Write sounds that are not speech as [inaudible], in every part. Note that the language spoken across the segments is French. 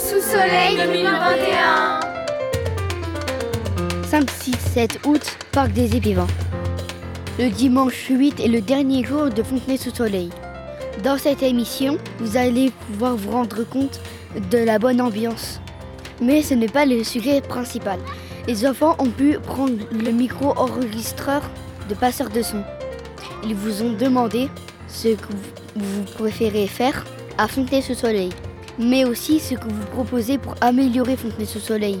sous soleil 2021. 5, 6, 7 août, Parc des Épivants. Le dimanche 8 est le dernier jour de Fontenay sous soleil. Dans cette émission, vous allez pouvoir vous rendre compte de la bonne ambiance. Mais ce n'est pas le sujet principal. Les enfants ont pu prendre le micro-enregistreur de passeur de son. Ils vous ont demandé ce que vous préférez faire à Fontenay sous soleil, mais aussi ce que vous proposez pour améliorer Fontenay sous soleil.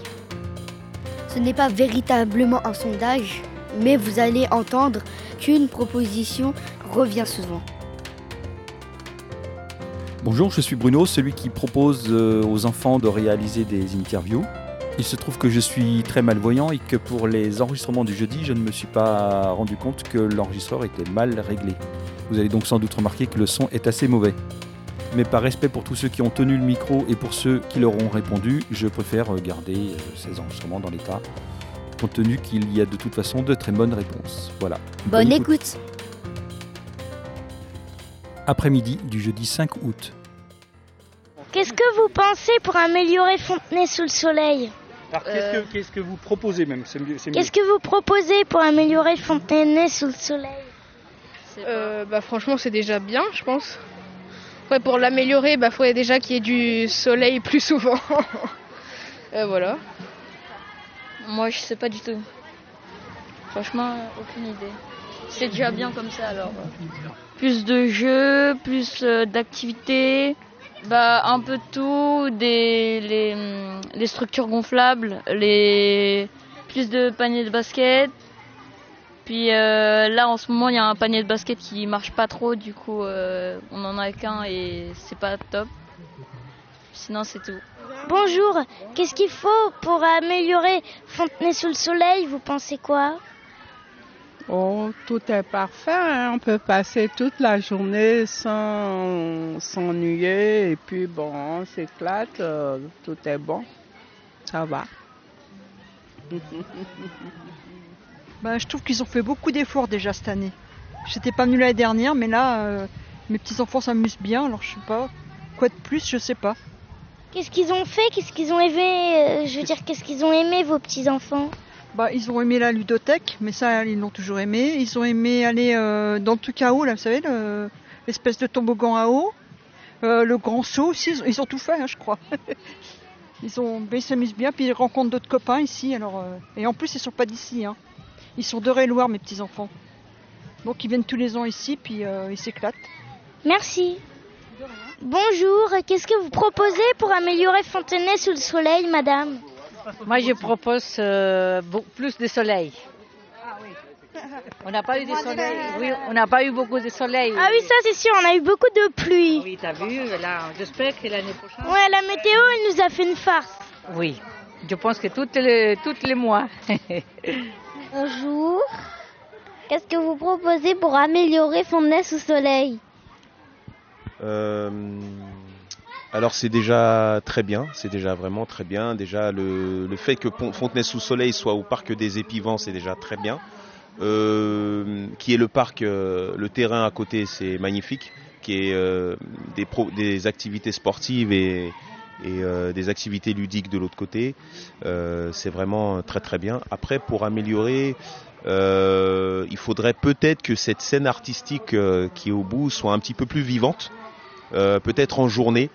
Ce n'est pas véritablement un sondage, mais vous allez entendre qu'une proposition revient souvent. Bonjour, je suis Bruno, celui qui propose euh, aux enfants de réaliser des interviews. Il se trouve que je suis très malvoyant et que pour les enregistrements du jeudi, je ne me suis pas rendu compte que l'enregistreur était mal réglé. Vous allez donc sans doute remarquer que le son est assez mauvais. Mais par respect pour tous ceux qui ont tenu le micro et pour ceux qui leur ont répondu, je préfère garder euh, ces enregistrements dans l'état, compte tenu qu'il y a de toute façon de très bonnes réponses. Voilà. Bonne écoute. Après-midi du jeudi 5 août. Qu'est-ce que vous pensez pour améliorer Fontenay sous le soleil Alors qu'est-ce que, qu'est-ce que vous proposez même? C'est mieux. c'est mieux. Qu'est-ce que vous proposez pour améliorer Fontenay sous le soleil? Euh, bah, franchement, c'est déjà bien, je pense. Pour l'améliorer, bah, faudrait déjà qu'il y ait du soleil plus souvent. [laughs] Euh, voilà. Moi, je sais pas du tout. Franchement, aucune idée. C'est déjà bien comme ça alors. Plus de jeux, plus euh, d'activités, bah un peu de tout, des hum, les structures gonflables, les plus de paniers de basket. Puis euh, là en ce moment il y a un panier de basket qui marche pas trop, du coup euh, on en a qu'un et c'est pas top. Sinon c'est tout. Bonjour, qu'est-ce qu'il faut pour améliorer Fontenay sous le soleil? Vous pensez quoi? Oh, tout est parfait. hein. On peut passer toute la journée sans s'ennuyer. Et puis, bon, on s'éclate. euh, tout est bon. Ça va. [laughs] Bah, je trouve qu'ils ont fait beaucoup d'efforts déjà cette année. J'étais pas venue l'année dernière, mais là, euh, mes petits-enfants s'amusent bien, alors je sais pas. Quoi de plus, je sais pas. Qu'est-ce qu'ils ont fait? Qu'est-ce qu'ils ont aimé? Euh, Je veux dire, qu'est-ce qu'ils ont aimé vos petits-enfants? Bah, ils ont aimé la ludothèque, mais ça, ils l'ont toujours aimé. Ils ont aimé aller euh, dans à eau, là, vous savez, le- l'espèce de toboggan à eau. Le grand saut aussi, ils ont, ils ont tout fait, hein, je crois. [laughs] ils ont, ils s'amusent bien, puis ils rencontrent d'autres copains ici. Alors, et en plus, ils sont pas d'ici. Hein. Ils sont d'Eure-et-Loire, mes petits-enfants. Donc, ils viennent tous les ans ici, puis euh, ils s'éclatent. Merci. Bonjour, qu'est-ce que vous proposez pour améliorer Fontenay sous le soleil, madame? Moi, je propose euh, plus de soleil. On n'a pas eu de soleil. Oui, on n'a pas eu beaucoup de soleil. Ah oui, ça c'est sûr, on a eu beaucoup de pluie. Oui, t'as vu, là, j'espère que l'année prochaine. Ouais, la météo, elle nous a fait une farce. Oui, je pense que toutes les, toutes les mois. [laughs] Bonjour. Qu'est-ce que vous proposez pour améliorer Fontenay sous soleil Euh, alors c'est déjà très bien, c'est déjà vraiment très bien. Déjà le, le fait que Pont- Fontenay-sous-Soleil soit au parc des Épivants, c'est déjà très bien. Euh, qui est le parc, euh, le terrain à côté, c'est magnifique. Qui est des, des activités sportives et, et euh, des activités ludiques de l'autre côté. Euh, c'est vraiment très très bien. Après, pour améliorer, euh, il faudrait peut-être que cette scène artistique euh, qui est au bout soit un petit peu plus vivante, euh, peut-être en journée,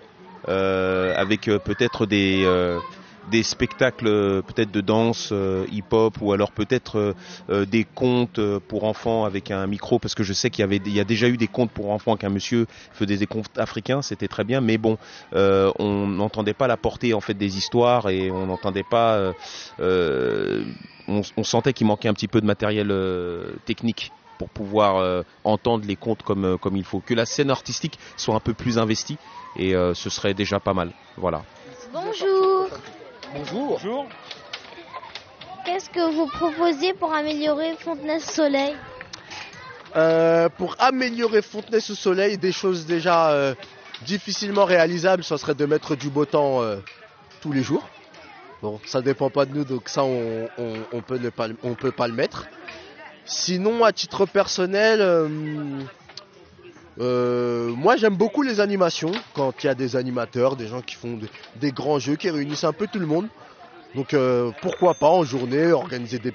euh, avec peut-être des des spectacles euh, peut-être de danse euh, hip-hop ou alors peut-être euh, des contes pour enfants avec un micro parce que je sais qu'il y avait il y a déjà eu des contes pour enfants qu'un monsieur faisait des contes africains c'était très bien mais bon on n'entendait pas la portée en fait des histoires et on n'entendait pas on, sentait qu'il manquait un petit peu de matériel technique pour pouvoir entendre les contes comme comme il faut. Que la scène artistique soit un peu plus investie et ce serait déjà pas mal. Voilà. Bonjour. Bonjour. Qu'est-ce que vous proposez pour améliorer Fontenay sous soleil Euh, pour améliorer Fontenay sous soleil, des choses déjà euh, difficilement réalisables, ça serait de mettre du beau temps euh, tous les jours. Bon, ça dépend pas de nous, donc ça on, on, on peut ne pas, on peut pas le mettre. Sinon, à titre personnel, euh, moi j'aime beaucoup les animations, quand il y a des animateurs, des gens qui font des, des grands jeux, qui réunissent un peu tout le monde. Donc euh, pourquoi pas en journée organiser des,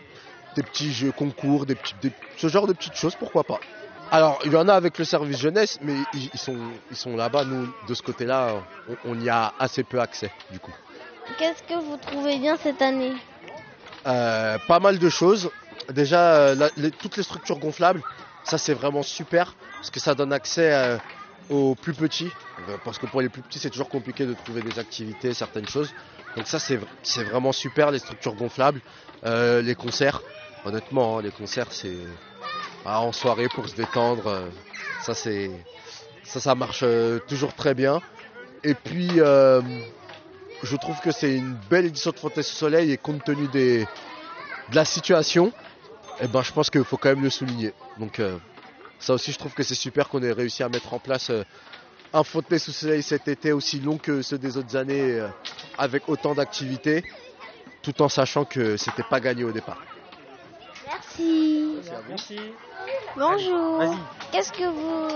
des petits jeux concours, des petits, des- ce genre de petites choses, pourquoi pas. Alors il y en a avec le service jeunesse, mais ils, ils sont, ils sont là-bas, nous de ce côté-là, on, on y a assez peu accès du coup. Qu'est-ce que vous trouvez bien cette année? Euh, pas mal de choses. Déjà, la- les- toutes les structures gonflables, ça c'est vraiment super parce que ça donne accès euh, aux plus petits. Euh, Parce que pour les plus petits, c'est toujours compliqué de trouver des activités, certaines choses. Donc ça, c'est vraiment super, les structures gonflables. Euh, les concerts, honnêtement, hein, les concerts, c'est ah, en soirée pour se détendre. ça, ça, marche toujours très bien. Et puis, je trouve que c'est une belle édition de Fontaine Soleil et compte tenu des, de la situation, eh ben, je pense qu'il faut quand même le souligner. Donc euh, ça aussi, je trouve que c'est super qu'on ait réussi à mettre en place euh, un Fontenay sous Soleil cet été aussi long que ceux des autres années, euh, avec autant d'activités, tout en sachant que c'était pas gagné au départ. Merci. Merci. Bonjour. Vas-y. Qu'est-ce que vous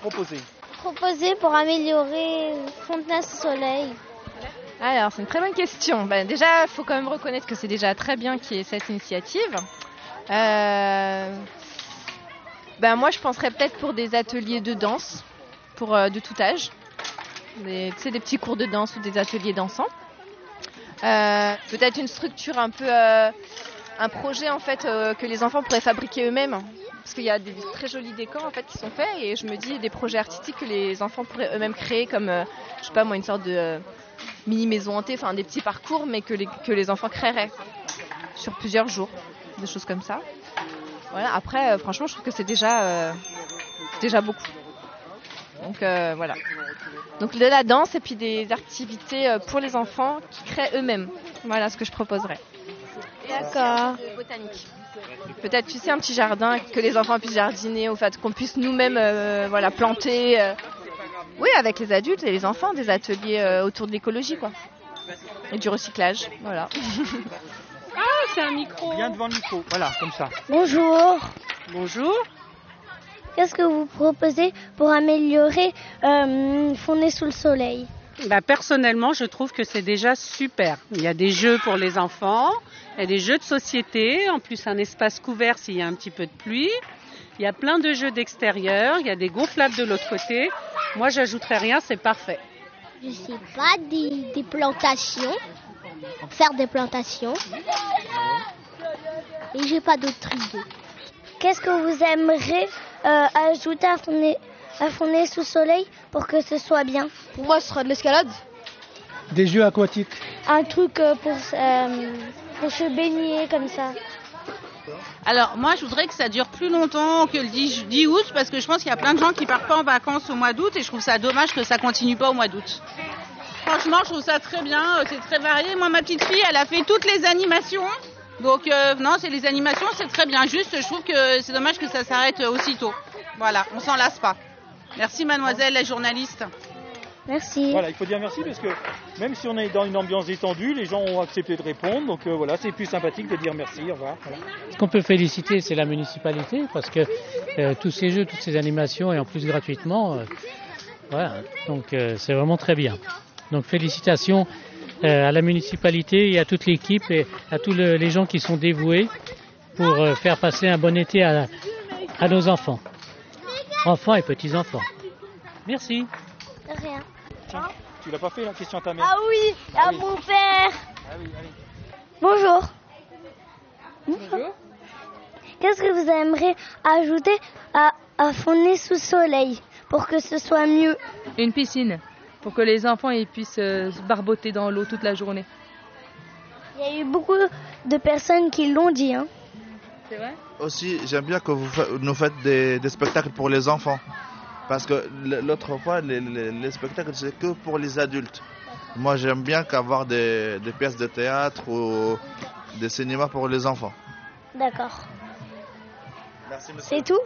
Proposez. proposez pour améliorer Fontenay-sous-Soleil Alors, c'est une très bonne question. Ben, déjà, il faut quand même reconnaître que c'est déjà très bien qu'il y ait cette initiative. Euh, ben, moi, je penserais peut-être pour des ateliers de danse, pour euh, de tout âge. Des, des petits cours de danse ou des ateliers dansants. Euh, peut-être une structure un peu... un projet en fait que les enfants pourraient fabriquer eux-mêmes parce qu'il y a des très jolis décors en fait qui sont faits et je me dis des projets artistiques que les enfants pourraient eux-mêmes créer comme je sais pas moi une sorte de mini maison hantée, enfin des petits parcours, mais que les, que les enfants créeraient sur plusieurs jours, des choses comme ça. Voilà. Après, euh, franchement, je trouve que c'est déjà, euh, déjà beaucoup. Donc euh, voilà. Donc de la danse et puis des activités pour les enfants qui créent eux-mêmes. Voilà ce que je proposerais. D'accord. Botanique. Peut-être, tu sais, un petit jardin, que les enfants puissent jardiner, au fait qu'on puisse nous-mêmes euh, voilà, planter. euh, oui, avec les adultes et les enfants, des ateliers euh, autour de l'écologie, quoi. Et du recyclage, voilà. [laughs] Ah, c'est un micro. Viens devant le micro. Voilà, comme ça. Bonjour. Bonjour. Qu'est-ce que vous proposez pour améliorer euh, sous le soleil? Bah, personnellement, je trouve que c'est déjà super. Il y a des jeux pour les enfants, il y a des jeux de société, en plus un espace couvert s'il y a un petit peu de pluie. Il y a plein de jeux d'extérieur, il y a des gonflables de l'autre côté. Moi, j'ajouterais rien, c'est parfait. Je sais pas, des, des plantations. Faire des plantations. Et j'ai pas d'autres idées. Qu'est-ce que vous aimeriez euh, ajouter à Fontenay, à Fontenay sous soleil pour que ce soit bien? Pour moi, ce sera de l'escalade. Des jeux aquatiques. Un truc euh, pour, euh, pour se baigner comme ça. Alors moi je voudrais que ça dure plus longtemps que le 10, 10 août parce que je pense qu'il y a plein de gens qui partent pas en vacances au mois d'août et je trouve ça dommage que ça continue pas au mois d'août. Franchement je trouve ça très bien, euh, c'est très varié. Moi ma petite fille elle a fait toutes les animations. Donc euh, non c'est les animations c'est très bien. Juste je trouve que c'est dommage que ça s'arrête euh, aussitôt. Voilà, on s'en lasse pas. Merci mademoiselle la journaliste. Merci. Voilà, il faut dire merci parce que même si on est dans une ambiance détendue, les gens ont accepté de répondre. Donc euh, voilà, c'est plus sympathique de dire merci. Au revoir. Voilà. Ce qu'on peut féliciter, c'est la municipalité parce que euh, tous ces jeux, toutes ces animations et en plus gratuitement, euh, voilà. Donc euh, c'est vraiment très bien. Donc félicitations euh, à la municipalité et à toute l'équipe et à tous le- les gens qui sont dévoués pour euh, faire passer un bon été à, à nos enfants, enfants et petits enfants. Merci. De rien. Tiens, tu l'as pas fait la question à ta mère Ah oui, à oui. mon père. Ah oui, allez. Bonjour. Qu'est-ce que vous aimeriez ajouter à, à sous soleil pour que ce soit mieux? Une piscine, pour que les enfants ils puissent euh, se barboter dans l'eau toute la journée. Il y a eu beaucoup de personnes qui l'ont dit. Hein. C'est vrai? Aussi, j'aime bien que vous fa- nous faites des, des spectacles pour les enfants. Parce que l'autre fois, les, les- les spectacles, c'est que pour les adultes. Moi, j'aime bien qu'avoir des, des pièces de théâtre ou des cinémas pour les enfants. D'accord. Merci, C'est tout?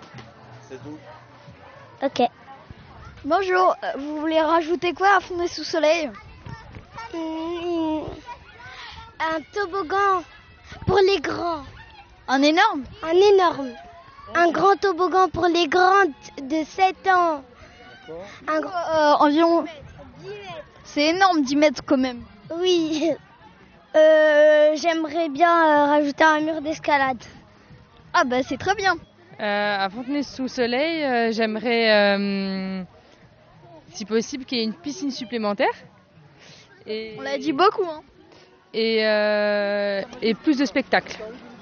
C'est tout. Ok. Bonjour, euh, vous voulez rajouter quoi à Fontenay sous soleil Mm, Un toboggan pour les grands. Un énorme Un énorme. Un grand toboggan pour les grands de 7 ans. Un gros- Euh, environ. C'est énorme, 10 mètres quand même. Oui. [laughs] Euh, J'aimerais bien euh, rajouter un mur d'escalade. Ah bah c'est très bien. Euh, à Fontenay-sous-Soleil, euh, j'aimerais, euh, si possible, qu'il y ait une piscine supplémentaire. Et, On l'a dit beaucoup. Hein. Et, euh, et plus de spectacles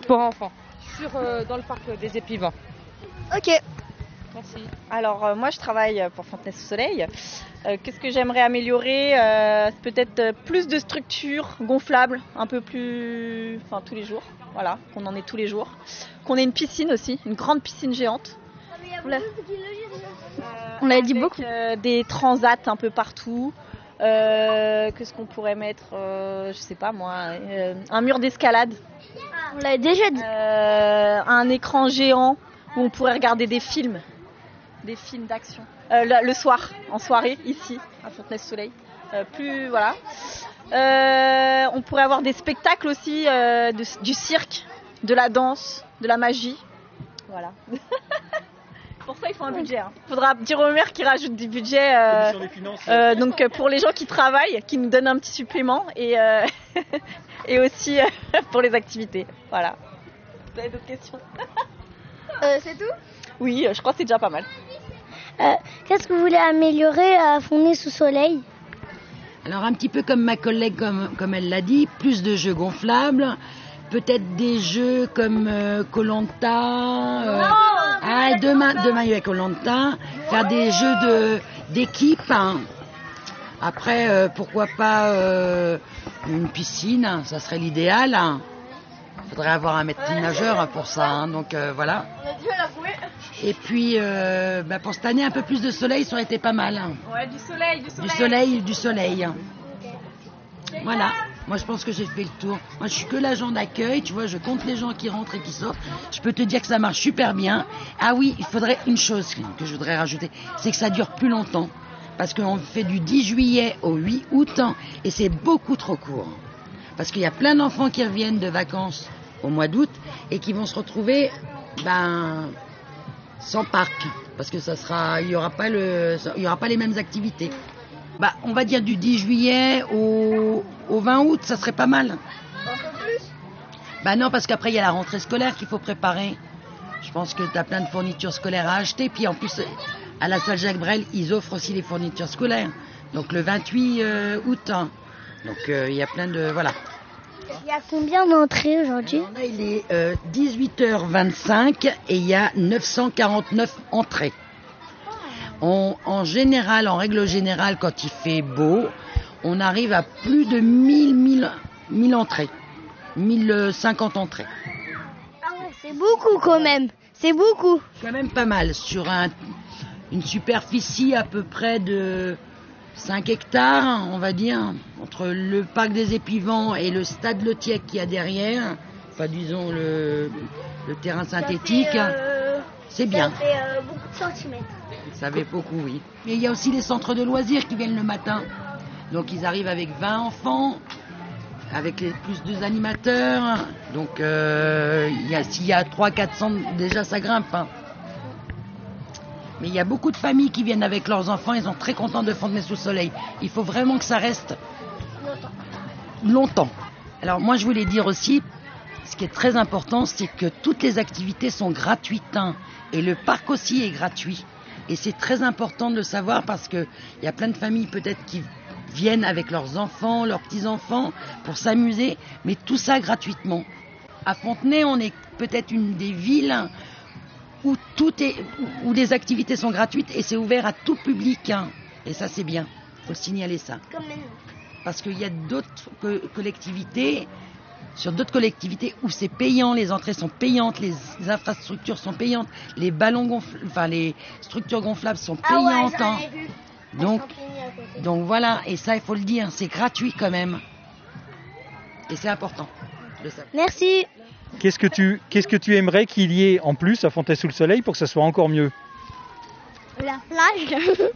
pour enfants sur, euh, dans le parc des Épivants. Ok. Merci. Alors euh, moi je travaille pour Fontenay-sous-Soleil. Euh, Qu'est-ce que j'aimerais améliorer? Euh, Peut-être plus de structures gonflables, un peu plus, enfin tous les jours. Voilà, qu'on en ait tous les jours. Qu'on ait une piscine aussi, une grande piscine géante. L'a- On l'a dit beaucoup. euh, des transats un peu partout. Euh, Qu'est-ce qu'on pourrait mettre euh, Je sais pas moi. euh, un mur d'escalade. On l'a déjà dit. Un écran géant où on pourrait regarder des films, des films d'action. Le, le soir, en soirée, ici, à Fontenay-sous-Soleil. Euh, plus, voilà. On pourrait avoir des spectacles aussi, de- du cirque, de la danse, de la magie. Voilà. [laughs] pour ça, il faut un budget. Il faudra dire au maire qu'il rajoute du budget. euh, Commission des finances. euh, donc euh, pour les gens qui travaillent, qui nous donnent un petit supplément et, euh, [laughs] et aussi euh, pour les activités. Voilà. Vous avez d'autres questions? [laughs] Euh, c'est tout? Oui, je crois que c'est déjà pas mal. Euh, Qu'est-ce que vous voulez améliorer à Fontenay sous soleil? Alors un petit peu comme ma collègue, comme, comme elle l'a dit, plus de jeux gonflables, peut-être des jeux comme Colanta. ah, demain, demain il y a Colanta. Faire des jeux de d'équipe. hein. Après, euh, pourquoi pas euh, une piscine, hein, ça serait l'idéal. Il faudrait avoir un maître nageur pour ça, hein, donc euh, voilà. Et puis, euh, bah, pour cette année, un peu plus de soleil, ça aurait été pas mal. hein. Ouais, du soleil, du soleil. Du soleil, du soleil. Voilà. Moi, je pense que j'ai fait le tour. Moi, je suis que l'agent d'accueil. Tu vois, je compte les gens qui rentrent et qui sortent. Je peux te dire que ça marche super bien. Ah oui, il faudrait une chose que je voudrais rajouter, c'est que ça dure plus longtemps. Parce qu'on fait du 10 juillet au 8 août et c'est beaucoup trop court. Parce qu'il y a plein d'enfants qui reviennent de vacances au mois d'août et qui vont se retrouver ben, sans parc. Parce que ça sera, il y aura pas le, il aura pas les mêmes activités. Bah, on va dire du 10 juillet au, au 20 août, ça serait pas mal. Bah non, parce qu'après il y a la rentrée scolaire qu'il faut préparer. Je pense que tu as plein de fournitures scolaires à acheter. Puis en plus, à la salle Jacques Brel, ils offrent aussi les fournitures scolaires. Donc le 28 euh, août. hein. Donc euh, il y a plein de... Voilà. Il y a combien d'entrées aujourd'hui? Il est euh, 18h25 et il y a 949 entrées. On- en général, en règle générale, quand il fait beau, on arrive à plus de 1000, 1000, 1000 entrées. 1050 entrées. Ah ouais, c'est beaucoup quand même. C'est beaucoup. Quand même pas mal. Sur un- une superficie à peu près de 5 hectares, on va dire, entre le parc des Épivants et le stade Le Tiec qu'il y a derrière, enfin disons le, le terrain synthétique, euh, c'est bien. Ça fait euh, beaucoup de centimètres. Ça fait beaucoup, oui. Mais il y a aussi les centres de loisirs qui viennent le matin. Donc ils arrivent avec 20 enfants, avec les plus deux animateurs. Donc euh, il y a- s'il y a 3-4 centres, déjà ça grimpe. hein. Mais il y a beaucoup de familles qui viennent avec leurs enfants, ils sont très contents de Fontenay sous soleil. Il faut vraiment que ça reste longtemps. Alors moi je voulais dire aussi, ce qui est très important, c'est que toutes les activités sont gratuites hein, et le parc aussi est gratuit. Et c'est très important de le savoir parce que il y a plein de familles peut-être qui viennent avec leurs enfants, leurs petits-enfants pour s'amuser, mais tout ça gratuitement. À Fontenay, on est peut-être une des villes où tout est, où les activités sont gratuites et c'est ouvert à tout public. hein. Et ça, c'est bien. Faut signaler ça. Parce qu'il y a d'autres co- collectivités, sur d'autres collectivités où c'est payant, les entrées sont payantes, les infrastructures sont payantes, les ballons gonflables, enfin les structures gonflables sont Ah ouais, payantes. hein. vu. Donc, donc voilà, et ça, il faut le dire, c'est gratuit quand même. Et c'est important de. Merci. Qu'est-ce que tu, qu'est-ce que tu aimerais qu'il y ait en plus à Fontaine sous le soleil pour que ça soit encore mieux? La plage. [laughs]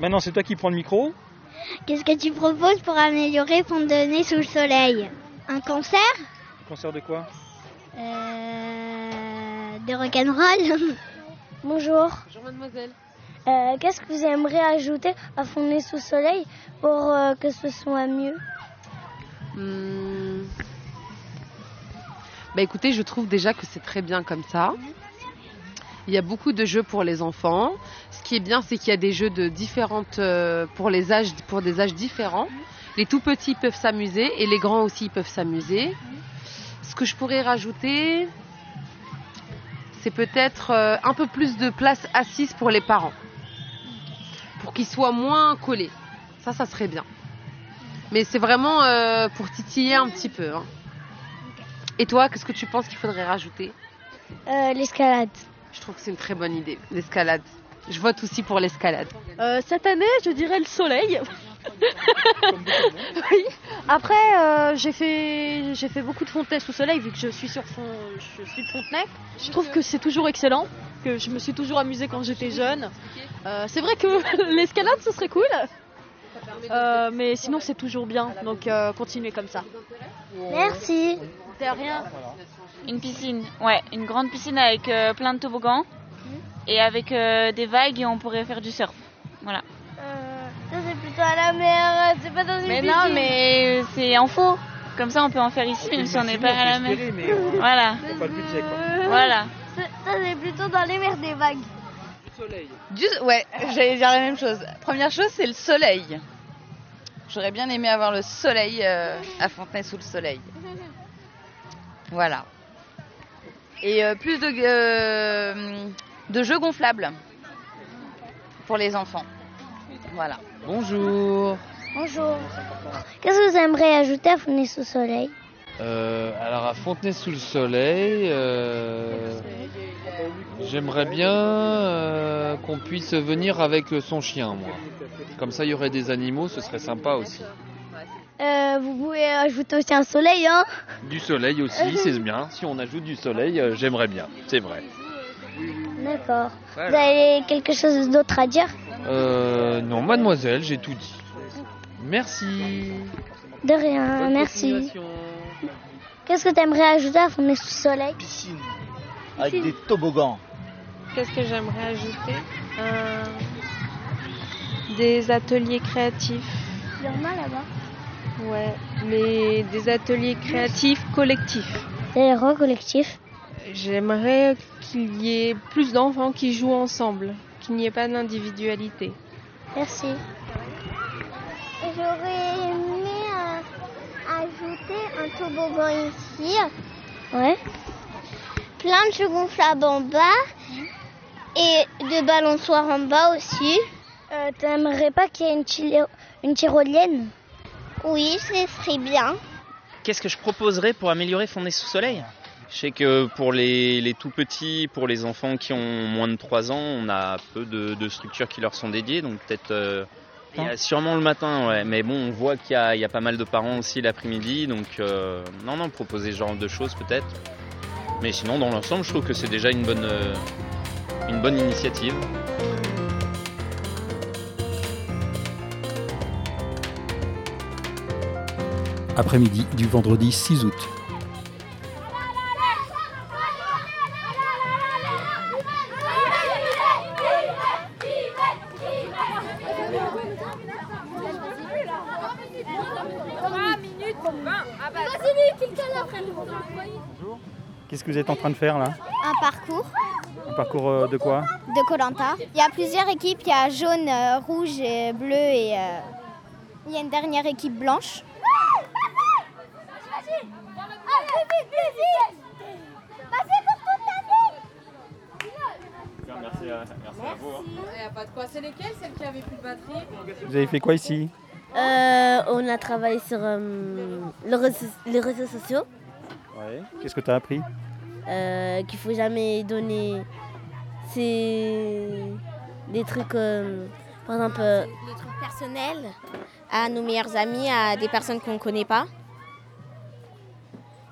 Maintenant, c'est toi qui prends le micro. Qu'est-ce que tu proposes pour améliorer Fontenay sous le soleil? Un concert? Concert de quoi? Euh, De rock'n'roll [laughs] Bonjour. Bonjour mademoiselle. Euh, Qu'est-ce que vous aimeriez ajouter à Fontenay sous soleil pour euh, que ce soit mieux? Hmm. Bah écoutez, je trouve déjà que c'est très bien comme ça. Il y a beaucoup de jeux pour les enfants. Ce qui est bien, c'est qu'il y a des jeux de différentes euh, pour les âges, pour des âges différents. Les tout petits peuvent s'amuser et les grands aussi peuvent s'amuser. Ce que je pourrais rajouter, c'est peut-être euh, un peu plus de place assise pour les parents, pour qu'ils soient moins collés. Ça, ça serait bien. Mais c'est vraiment euh, pour titiller un petit peu. hein. Et toi, qu'est-ce que tu penses qu'il faudrait rajouter? L'escalade. Je trouve que c'est une très bonne idée, l'escalade. Je vote aussi pour l'escalade. Euh, cette année, je dirais le soleil. oui. Après, euh, j'ai fait j'ai fait beaucoup de Fontenay sous soleil vu que je suis sur fond, je suis de Fontenay. Je trouve que c'est toujours excellent, que je me suis toujours amusée quand j'étais jeune. Euh, c'est vrai que [laughs] l'escalade ce serait cool. Euh, mais sinon c'est toujours bien, donc euh, continuez comme ça. Merci. De rien. Une piscine, ouais, une grande piscine avec euh, plein de toboggans et avec euh, des vagues et on pourrait faire du surf. Voilà. Ça c'est plutôt à la mer, c'est pas dans une Mais piscine. non, mais c'est en faux. Comme ça, on peut en faire ici, même si on n'est pas à la mer. Voilà. pas le budget quoi. Voilà. Ça c'est plutôt dans les mers des vagues. Du... Ouais, j'allais dire la même chose. Première chose, c'est le soleil. J'aurais bien aimé avoir le soleil euh, à Fontenay sous le soleil. Voilà. Et euh, plus de, euh, de jeux gonflables pour les enfants. Voilà. Bonjour. Bonjour. Qu'est-ce que vous aimeriez ajouter à Fontenay sous soleil? Euh, alors à Fontenay sous le soleil, euh, j'aimerais bien euh, qu'on puisse venir avec son chien, moi. Comme ça, il y aurait des animaux, ce serait sympa aussi. Euh, Vous pouvez ajouter aussi un soleil, hein Du soleil aussi, c'est bien. Si on ajoute du soleil, euh, j'aimerais bien, c'est vrai. D'accord. Voilà. Vous avez quelque chose d'autre à dire? Euh, non, mademoiselle, j'ai tout dit. Merci. De rien, Bonne merci. Qu'est-ce que tu aimerais ajouter à sous soleil? Avec des toboggans. Qu'est-ce que j'aimerais ajouter? Euh, Des ateliers créatifs. Il y en a là-bas. Ouais, mais des ateliers créatifs collectifs. Des héros collectifs. J'aimerais qu'il y ait plus d'enfants qui jouent ensemble, qu'il n'y ait pas d'individualité. Merci. J'aurais aimé euh, ajouter un toboggan ici. Ouais. Plein de jeux gonflables en bas. Et de balançoires en bas aussi. Euh, T'aimerais pas qu'il y ait une, une tyrolienne? Oui, ce serait bien. Qu'est-ce que je proposerais pour améliorer Fontenay sous soleil Je sais que pour les, les tout petits, pour les enfants qui ont moins de 3 ans, on a peu de, de structures qui leur sont dédiées, donc peut-être euh, il y a sûrement le matin, ouais. Mais bon, on voit qu'il y, a- il y a pas mal de parents aussi l'après-midi, donc euh, non, non, proposer ce genre de choses peut-être. Mais sinon, dans l'ensemble, je trouve que c'est déjà une bonne, euh, une bonne initiative. Après-midi du vendredi 6 août. Qu'est-ce que vous êtes en train de faire là Un parcours Un parcours euh, de quoi de Colanta. Il y a plusieurs équipes, il y a jaune, euh, rouge et bleu et euh, il y a une dernière équipe blanche. Merci à, vous. hein. Il n'y a pas de quoi. C'est lesquelles Celles qui avaient plus de batterie Vous avez fait quoi ici Euh, on a travaillé sur euh, le réseau- les réseaux sociaux, Ouais. Qu'est-ce que tu as appris euh, qu'il faut jamais donner c'est des trucs, euh, par exemple, euh, Des trucs personnels à nos meilleurs amis, à des personnes qu'on ne connaît pas.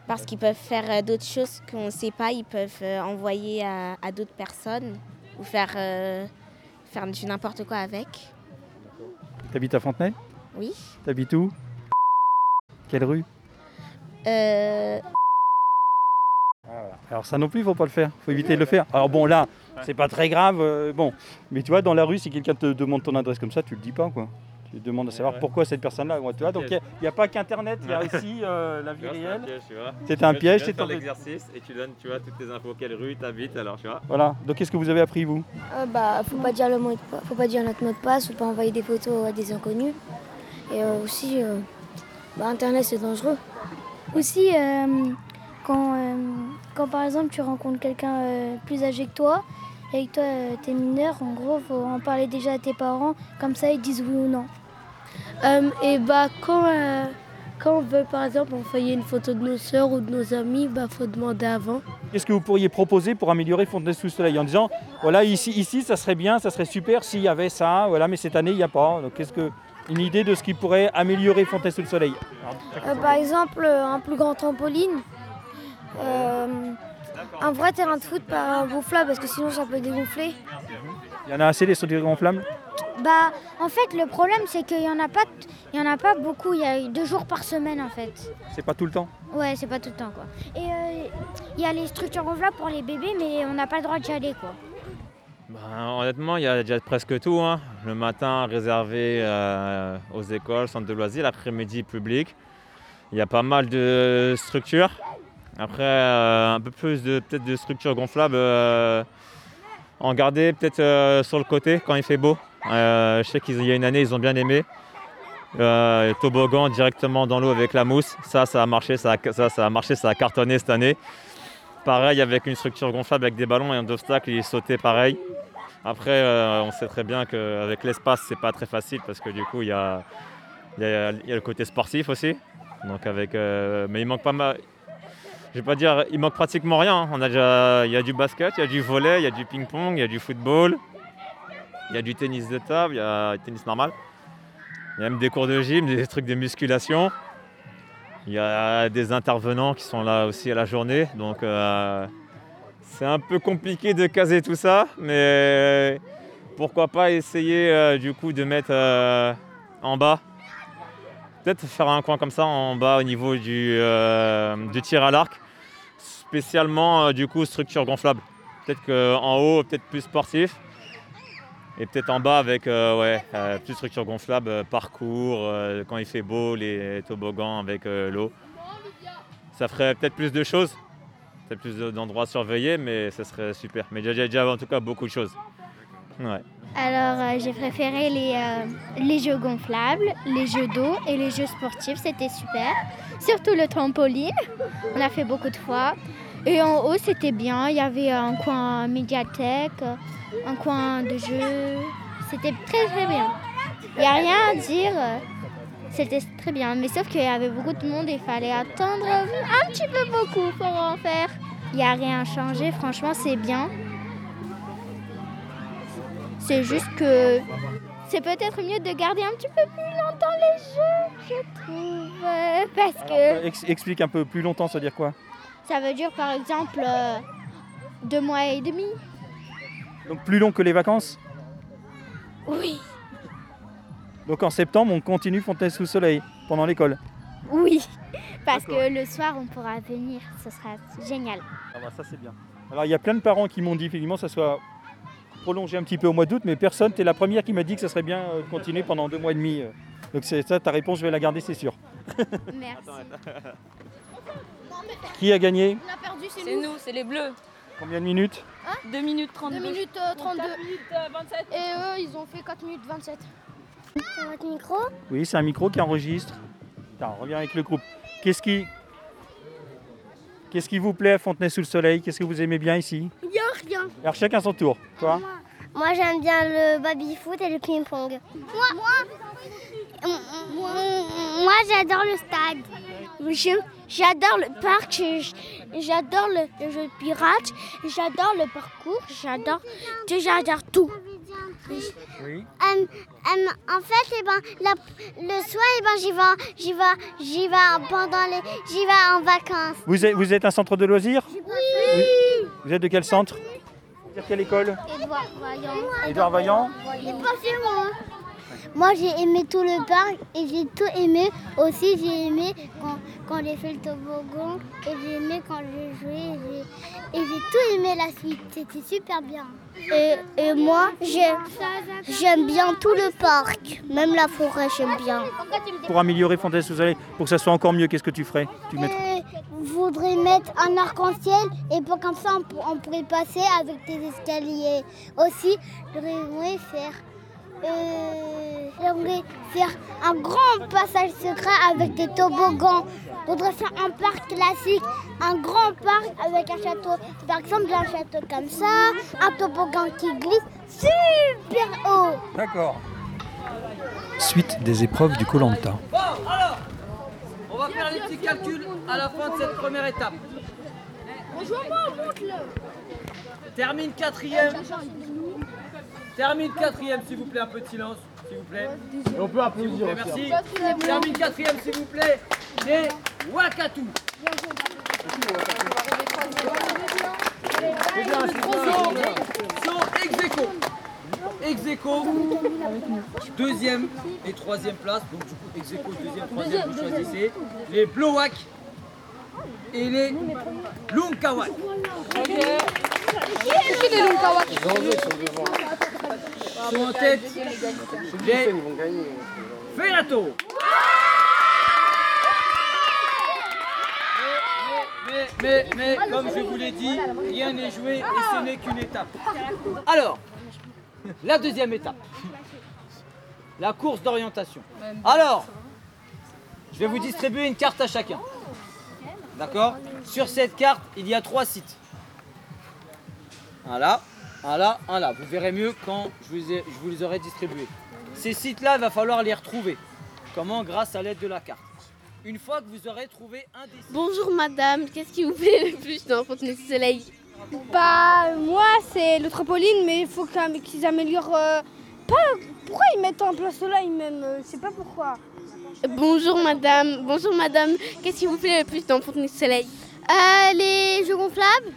Parce qu'ils peuvent faire d'autres choses qu'on ne sait pas, ils peuvent euh, envoyer à, à d'autres personnes ou faire, euh, faire du n'importe quoi avec. T'habites à Fontenay? Oui. T'habites où? Quelle rue? Euh, Ah. Alors ça non plus, il faut pas le faire. Il faut éviter de le faire. Alors bon, là, c'est pas très grave. euh, bon, mais tu vois, dans la rue, si quelqu'un te demande ton adresse comme ça, tu le dis pas, quoi. Tu demandes à savoir ouais. pourquoi cette personne-là. ouais, tu vois, donc il n'y a, pas qu'Internet, il y a aussi euh, la vie c'est un réelle. piège, tu vois. C'est un Tu piège, c'est tombé. l'exercice et tu donnes, tu vois, toutes tes infos, quelle rue t'habites, alors tu vois. Voilà. Donc qu'est-ce que vous avez appris vous? Euh, bah, faut pas dire le mot, de pa- faut pas dire notre mot de passe, faut pas envoyer des photos à des inconnus. Et euh, aussi, euh, bah, Internet c'est dangereux. Aussi, euh, quand, euh, quand par exemple tu rencontres quelqu'un euh, plus âgé que toi, et que toi euh, t'es mineur, en gros, faut en parler déjà à tes parents, comme ça ils disent oui ou non. Euh, et bah quand, euh, quand on veut par exemple envoyer une photo de nos soeurs ou de nos amis, bah faut demander avant. Qu'est-ce que vous pourriez proposer pour améliorer Fontenay sous le soleil en disant voilà ici ici ça serait bien, ça serait super s'il y avait ça, voilà mais cette année il n'y a pas. Donc qu'est-ce que une idée de ce qui pourrait améliorer Fontenay sous le soleil Euh, par exemple, un plus grand trampoline, euh, un vrai terrain de foot pas gonflable parce que sinon ça peut dégonfler. Il y en a assez des structures gonflables Bah, en fait, le problème c'est qu'il y en a pas, t- il y en a pas beaucoup. Il y a deux jours par semaine en fait. C'est pas tout le temps? Ouais, c'est pas tout le temps quoi. Et euh, il y a les structures gonflables pour les bébés, mais on n'a pas le droit d'y aller quoi. Ben, honnêtement, il y a déjà presque tout. hein. Le matin réservé euh, aux écoles, centres de loisirs, l'après-midi public. Il y a pas mal de structures. Après, euh, un peu plus de peut-être de structures gonflables. En garder peut-être euh, sur le côté quand il fait beau. Euh, je sais qu'il y a une année, ils ont bien aimé. Euh, toboggan directement dans l'eau avec la mousse. Ça, ça a marché, ça a, ça, a marché, ça a cartonné cette année. Pareil avec une structure gonflable avec des ballons et un obstacle, il sautait pareil. Après, on sait très bien qu'avec l'espace, c'est pas très facile parce que du coup, il y a, y a- le côté sportif aussi. Avec, mais il manque pas mal. Je vais pas dire, il manque pratiquement rien. hein. On a déjà, il y a du basket, il y a du volley, il y a du ping-pong, il y a du football, il y a du tennis de table, il y a du tennis normal. Il y a même des cours de gym, des trucs de musculation. Il y a des intervenants qui sont là aussi à la journée. Donc euh, c'est un peu compliqué de caser tout ça. Mais pourquoi pas essayer euh, du coup de mettre euh, en bas. Peut-être faire un coin comme ça en bas au niveau du, euh, du tir à l'arc. Spécialement euh, du coup structure gonflable. Peut-être qu'en haut, peut-être plus sportif. Et peut-être en bas avec euh, ouais, plus structure gonflable, parcours, quand il fait beau, les toboggans avec l'eau. Ça ferait peut-être plus de choses, peut-être plus de- d'endroits surveillés, mais ça serait super. Mais a déjà en tout cas beaucoup de choses. Alors, euh, j'ai préféré les, euh, les jeux gonflables, les jeux d'eau et les jeux sportifs, c'était super. Surtout le trampoline, on a fait beaucoup de fois. Et en haut, c'était bien, il y avait un coin médiathèque, un coin de jeux. C'était très très bien. Il n'y a rien à dire, c'était très bien. Mais sauf qu'il y avait beaucoup de monde et il fallait attendre un petit peu beaucoup pour en faire. Il n'y a rien à changer, franchement, c'est bien. C'est juste que c'est peut-être mieux de garder un petit peu plus longtemps les jeux, je trouve. euh, [laughs] Parce que Ex- explique un peu plus longtemps, ça veut dire quoi? Ça veut dire par exemple euh, deux mois et demi. Donc plus long que les vacances? Oui, Donc en septembre, on continue Fontenay sous le soleil pendant l'école? oui. Parce que le soir on pourra venir, ce sera génial. Ah bah ça c'est bien. Alors il y a plein de parents qui m'ont dit effectivement que ça soit prolongé un petit peu au mois d'août, mais personne, tu es la première qui m'a dit que ça serait bien euh, de continuer pendant deux mois et demi. euh. Donc c'est ça, ta réponse, je vais la garder, c'est sûr. [laughs] Merci. Qui a gagné On a perdu, c'est nous. c'est les bleus. Combien de minutes 2 minutes 32. 2 minutes euh, 32. 4 minutes euh, 27. Et eux ils ont fait 4 minutes 27. C'est votre micro? Oui, c'est un micro qui enregistre. Attends, on revient avec le groupe. Qu'est-ce qui... Qu'est-ce qui vous plaît à Fontenay sous le soleil? Qu'est-ce que vous aimez bien ici? Il y a rien. Alors chacun son tour. Toi? Moi, j'aime bien le baby-foot et le ping-pong. Moi, moi, moi j'adore le stade. J'adore le parc, j'adore le, le jeu de pirate, j'adore le parcours, j'adore j'adore tout. Oui. Euh, euh, en fait, eh ben, la- le soir, eh ben, j'y vais, j'y vais, j'y vais pendant les, j'y vais en vacances. vous êtes, vous êtes un centre de loisirs? Oui. Vous êtes de quel centre? Dire quelle école? Édouard Vaillant. Édouard Vaillant moi. Moi j'ai aimé tout le parc et j'ai tout aimé. Aussi j'ai aimé quand, quand j'ai fait le toboggan et j'ai aimé quand j'ai joué et j'ai- et j'ai tout aimé la suite. C'était super bien. Et, et moi j'ai- j'aime bien tout le parc, même la forêt j'aime bien. Pour améliorer Fontaine sous pour que ça soit encore mieux, qu'est-ce que tu ferais? Tu mettrais... Euh, je voudrais mettre un arc-en-ciel et pour comme ça on, pour- on pourrait passer avec des escaliers. Aussi, j'aimerais faire, euh, j'aimerais faire un grand passage secret avec des toboggans. Je voudrais faire un parc classique, un grand parc avec un château. Par exemple, un château comme ça, un toboggan qui glisse super haut. D'accord. Suite des épreuves du Colanta. Bon, alors, on va faire les petits calculs à la fin de cette première étape. Termine quatrième. Termine quatrième, s'il vous plaît, un peu de silence, s'il vous plaît. Et on peut applaudir plaît, merci. hein. Termine quatrième, s'il vous plaît. C'est Wakatu. Sont ex aequo. Ex aequo, deuxième et troisième place. Donc du coup, ex aequo, deuxième, troisième, vous choisissez. Les Blowak et les Lunkawak. Qui les Lunkawak Sont en tête Fenato. Mais, mais, mais, comme je vous l'ai dit, rien n'est joué et ce n'est qu'une étape. Alors, la deuxième étape, la course d'orientation. Alors, je vais vous distribuer une carte à chacun. D'accord Sur cette carte, il y a trois sites. Un là, un là, un là. Vous verrez mieux quand je vous, ai- je vous les aurai distribués. Ces sites-là, il va falloir les retrouver. Comment Grâce à l'aide de la carte. Une fois que vous aurez trouvé un des sites. Bonjour madame, qu'est-ce qui vous plaît le plus dans Fontenay-sous-Soleil Bah, moi, c'est le trampoline, mais il faut qu'ils améliorent. euh, pas, pourquoi ils mettent en place cela même euh, Je sais pas pourquoi. Bonjour madame, bonjour madame, qu'est-ce qui vous plaît le plus dans Fontenay-sous-Soleil Euh, les jeux gonflables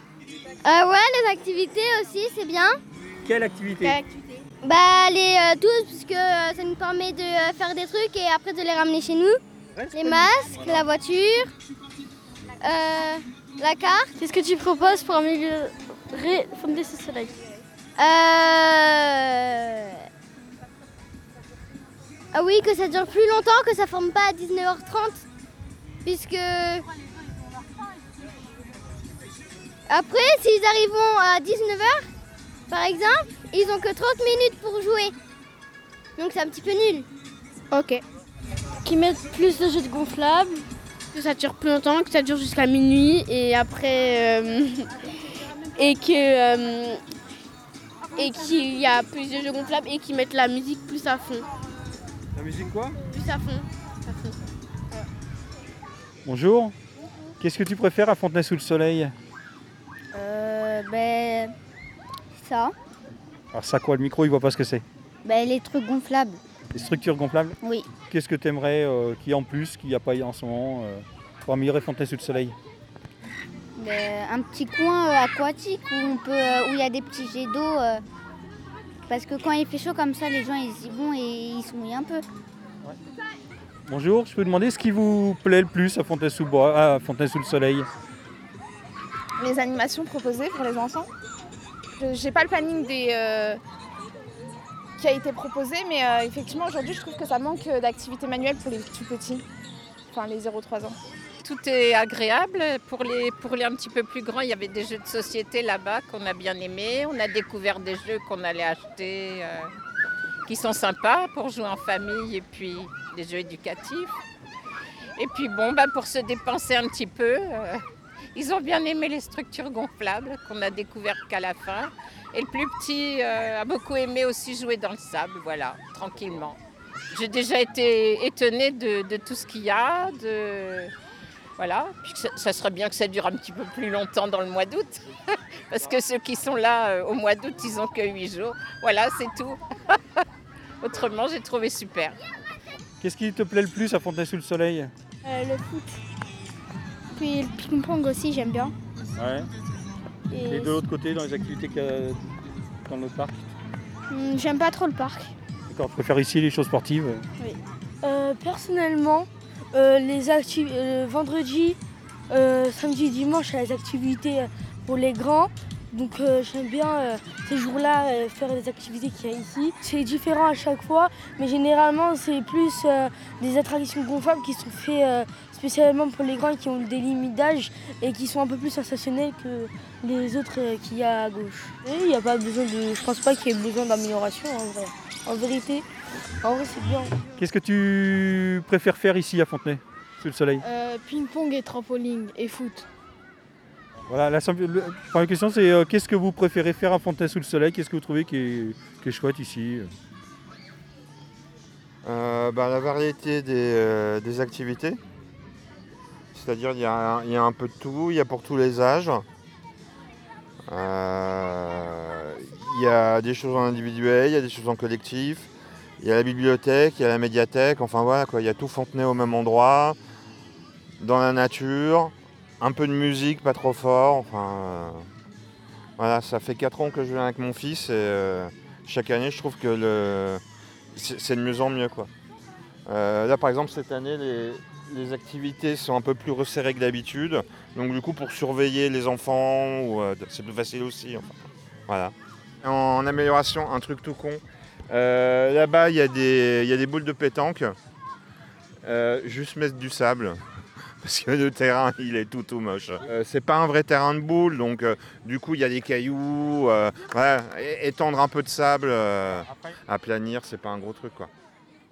Euh, Ouais, les activités aussi, c'est bien. Quelle activité Bah, les euh, tous, parce que euh, ça nous permet de euh, faire des trucs et après de les ramener chez nous. les masques, la voiture, euh, la carte. Qu'est-ce que tu proposes pour améliorer Fontenay-sous-Soleil Euh... Ah oui, que ça dure plus longtemps, que ça forme pas à 19h30. Puisque... Après, s'ils arrivent à 19h, par exemple, ils ont que 30 minutes pour jouer. Donc c'est un petit peu nul. Ok. Qui mettent plus de jeux de gonflables, que ça dure plus longtemps, que ça dure jusqu'à minuit et après. euh, et que. euh, qu'il y a plus de jeux gonflables et qui mettent la musique plus à fond. La musique quoi Plus à fond. à fond. Bonjour. Qu'est-ce que tu préfères à Fontenay sous le soleil Euh, ben. Ça. Alors ça quoi, le micro il voit pas ce que c'est. Ben, les trucs gonflables. Les structures gonflables Oui. Qu'est-ce que tu aimerais qu'il y ait en plus, qu'il n'y a pas en ce moment, euh, pour améliorer Fontenay sous le soleil Ben, un petit coin euh, aquatique où on peut, euh, où il y a des petits jets d'eau. Parce que quand il fait chaud comme ça, les gens ils y vont et ils se mouillent un peu. Bonjour, je peux demander ce qui vous plaît le plus à Fontenay sous, bois, à Fontenay sous le soleil les animations proposées pour les enfants. Je J'ai pas le planning des, euh, qui a été proposé, mais euh, effectivement aujourd'hui je trouve que ça manque d'activités manuelles pour les tout petits, enfin les 0-3 ans. Tout est agréable. Pour les, pour les un petit peu plus grands, il y avait des jeux de société là-bas qu'on a bien aimés. On a découvert des jeux qu'on allait acheter euh, qui sont sympas pour jouer en famille et puis des jeux éducatifs. Et puis bon, bah, pour se dépenser un petit peu, euh, ils ont bien aimé les structures gonflables qu'on a découvert qu'à la fin. Et le plus petit euh, a beaucoup aimé aussi jouer dans le sable, voilà, tranquillement. J'ai déjà été étonnée de, tout ce qu'il y a, voilà. Puis que ça, ça serait bien que ça dure un petit peu plus longtemps dans le mois d'août. [laughs] Parce que ceux qui sont là euh, au mois d'août, ils ont que 8 jours. Voilà, c'est tout. [laughs] Autrement, j'ai trouvé super. Qu'est-ce qui te plaît le plus à Fontenay sous le soleil Euh, le foot. Puis le ping-pong aussi, j'aime bien. Ouais. Et- Et de l'autre côté, dans les activités qu'il y a dans le parc? Hmm, J'aime pas trop le parc. D'accord, tu préfères ici les choses sportives Oui. Euh, personnellement, euh, les euh, vendredi, euh, samedi, dimanche, les activités euh, pour les grands. Donc j'aime bien ces jours-là faire les activités qu'il y a ici. C'est différent à chaque fois, mais généralement c'est plus des attractions gonflables qui sont faites spécialement pour les grands qui ont des limites d'âge et qui sont un peu plus sensationnels que les autres qu'il y a à gauche. Il n'y a pas besoin de. Je pense pas qu'il y ait besoin d'amélioration en vrai. En vérité, en vrai c'est bien. Qu'est-ce que tu préfères faire ici à Fontenay, sous le soleil Euh, Ping-pong et trampoline et foot. Voilà, la simple- le- première question c'est euh, qu'est-ce que vous préférez faire à Fontenay sous le soleil? Qu'est-ce que vous trouvez qui est, qui est chouette ici? Euh, bah, La variété des, euh, des activités. C'est-à-dire il y, a un- il y a un peu de tout, il y a pour tous les âges. Euh, Il y a des choses en individuel, il y a des choses en collectif. Il y a la bibliothèque, il y a la médiathèque, enfin voilà quoi, il y a tout Fontenay au même endroit, dans la nature, un peu de musique, pas trop fort, enfin euh, voilà, ça fait 4 ans que je viens avec mon fils et euh, chaque année je trouve que le c'est de mieux en mieux quoi. Euh, là par exemple cette année les, les activités sont un peu plus resserrées que d'habitude, donc du coup pour surveiller les enfants c'est plus facile aussi. enfin, voilà. En amélioration, un truc tout con. Euh, Là-bas il y, a des- boules de pétanque. Euh, juste mettre du sable. [laughs] Parce que le terrain, il est tout tout moche. Euh, c'est pas un vrai terrain de boule, donc du coup, il y a des cailloux. étendre un peu de sable, aplanir, c'est pas un gros truc quoi.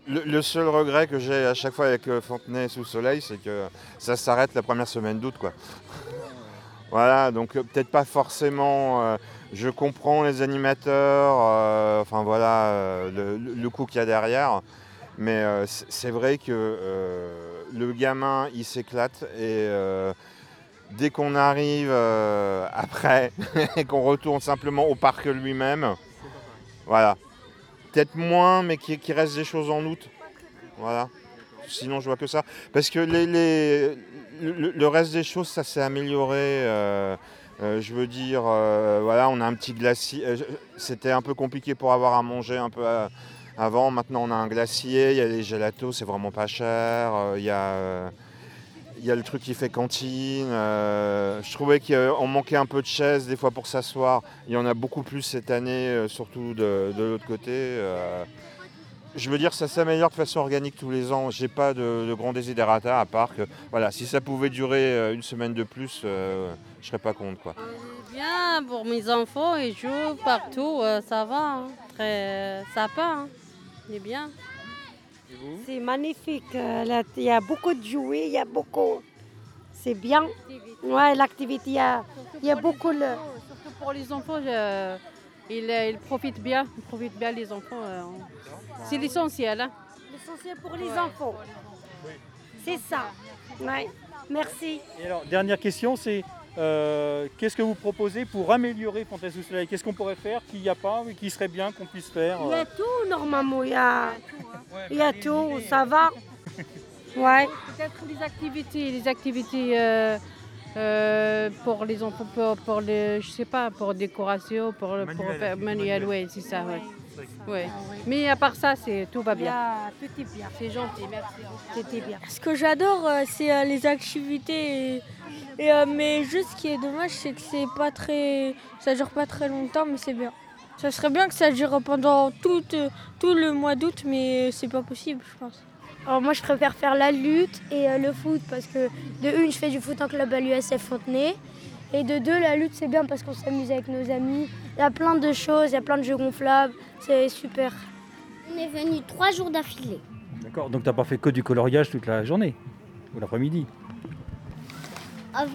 Le, seul regret que j'ai à chaque fois avec Fontenay sous le soleil, c'est que ça s'arrête la première semaine d'août. [laughs] Voilà, donc peut-être pas forcément. Je comprends les animateurs, euh, enfin voilà, euh, le, coup qu'il y a derrière. Mais euh, c'est vrai que le gamin, il s'éclate et dès qu'on arrive après et [laughs] qu'on retourne simplement au parc lui-même, voilà. Peut-être moins, mais qu'il qu'il reste des choses en août. Voilà. Sinon, je vois que ça. Parce que les, les- le, reste des choses, ça s'est amélioré. Euh, je veux dire, euh, voilà, on a un petit glacier. euh, C'était un peu compliqué pour avoir à manger un peu avant. Maintenant, on a un glacier, il y a les gelatos, c'est vraiment pas cher. Il y a. le truc qui fait cantine. je trouvais qu'on manquait un peu de chaises des fois pour s'asseoir. Il y en a beaucoup plus cette année, surtout de, l'autre côté. Je veux dire, ça s'améliore de façon organique tous les ans. J'ai pas de, de grands désidérata à part que, voilà, si ça pouvait durer euh, une semaine de plus, euh, je serais pas contre quoi. Bien pour mes enfants, ils jouent partout, euh, ça va, hein. très sympa, hein. il est bien. C'est magnifique. euh, Il y a beaucoup de jouets, il y a beaucoup. C'est bien. Ouais, l'activité, il y a, il y a beaucoup. Le... Surtout pour les enfants, je- ils, euh, ils profitent bien, ils profitent bien les enfants. euh, C'est l'essentiel. Hein. L'essentiel pour les enfants. C'est ça. Ouais. Merci. Et alors, dernière question, c'est euh, qu'est-ce que vous proposez pour améliorer Fontenay sous le soleil? Qu'est-ce qu'on pourrait faire qu'il n'y a pas et qui serait bien qu'on puisse faire Il y a tout normalement. Il y a, il y a tout. Ça va. [laughs] Ouais. Peut-être les activités, les activités euh, euh, pour les enfants, pour, pour les, je sais pas, pour décoration, pour, pour faire manuel, oui, c'est ça, ouais. Ouais. Mais à part ça, c'est tout va bien. tout est bien. C'est gentil, merci. C'était bien. Ce que j'adore, euh, c'est euh, les activités. Et, et, mais juste ce qui est dommage, c'est que c'est pas très, ça dure pas très longtemps, mais c'est bien. Ça serait bien que ça dure pendant tout, tout le mois d'août, mais c'est pas possible, je pense. Alors moi je préfère faire la lutte et euh, le foot parce que de une je fais du foot en club à l'USF Fontenay et de deux la lutte c'est bien parce qu'on s'amuse avec nos amis. Il y a plein de choses, il y a plein de jeux gonflables, c'est super. On est venu trois jours d'affilée. D'accord, donc tu n'as pas fait que du coloriage toute la journée ou l'après-midi?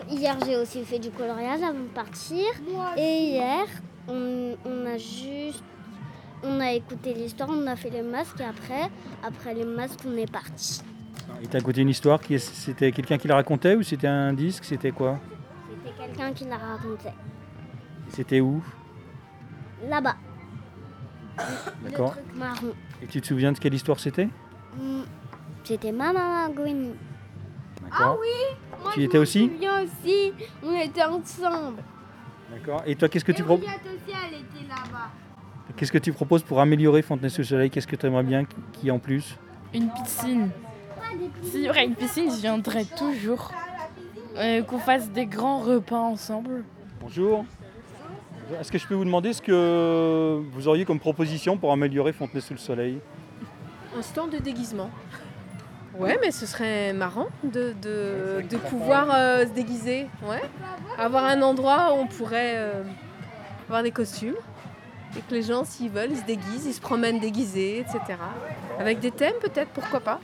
Hier, j'ai aussi fait du coloriage avant de partir. Et hier, on, on a juste. On a écouté l'histoire, on a fait les masques et après, après les masques, on est parti. Il t'a écouté une histoire, qui est- c'était quelqu'un qui la racontait ou c'était un disque C'était quoi? C'était quelqu'un qui l'a raconté. C'était où? Là-bas, [coughs] le D'accord. marron. Et tu te souviens de quelle histoire c'était? Hmm, C'était ma maman Gwen. D'accord. oui Moi, Tu y je étais me aussi? souviens aussi, on était ensemble. D'accord. Et toi, qu'est-ce que tu Et proposes aussi, elle était là-bas. Qu'est-ce que tu proposes pour améliorer Fontenay-sous-Soleil Qu'est-ce que tu aimerais bien qu'il y ait en plus? Une piscine. S'il y aurait une piscine, je viendrais toujours. Euh, qu'on fasse des grands repas ensemble. Bonjour. Est-ce que je peux vous demander ce que vous auriez comme proposition pour améliorer Fontenay-sous-le-Soleil Un stand de déguisement. Ouais, mais ce serait marrant de, de, de pouvoir euh, se déguiser. Ouais. Avoir un endroit où on pourrait euh, avoir des costumes. Et que les gens, s'ils veulent, ils se déguisent, ils se promènent déguisés, etc. Avec des thèmes peut-être, pourquoi pas.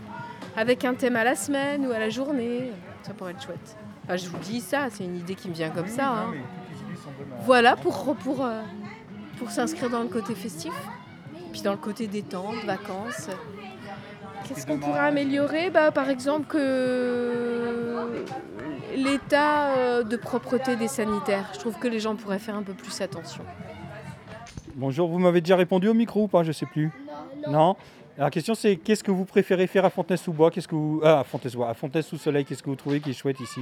Avec un thème à la semaine ou à la journée. Ça pourrait être chouette. Je vous dis ça, c'est une idée qui me vient comme ça. hein. Voilà pour, pour, euh, pour s'inscrire dans le côté festif. Puis dans le côté détente, vacances. Qu'est-ce qu'on pourrait améliorer? Bah, Par exemple, que l'état euh, de propreté des sanitaires. Je trouve que les gens pourraient faire un peu plus attention. Bonjour, vous m'avez déjà répondu au micro ou pas Je sais plus. Non. La question c'est qu'est-ce que vous préférez faire à Fontenay-sous-Bois Qu'est-ce que vous ah, à Fontenay-sous-Bois, à Fontenay-sous-Soleil Qu'est-ce que vous trouvez qui est chouette ici?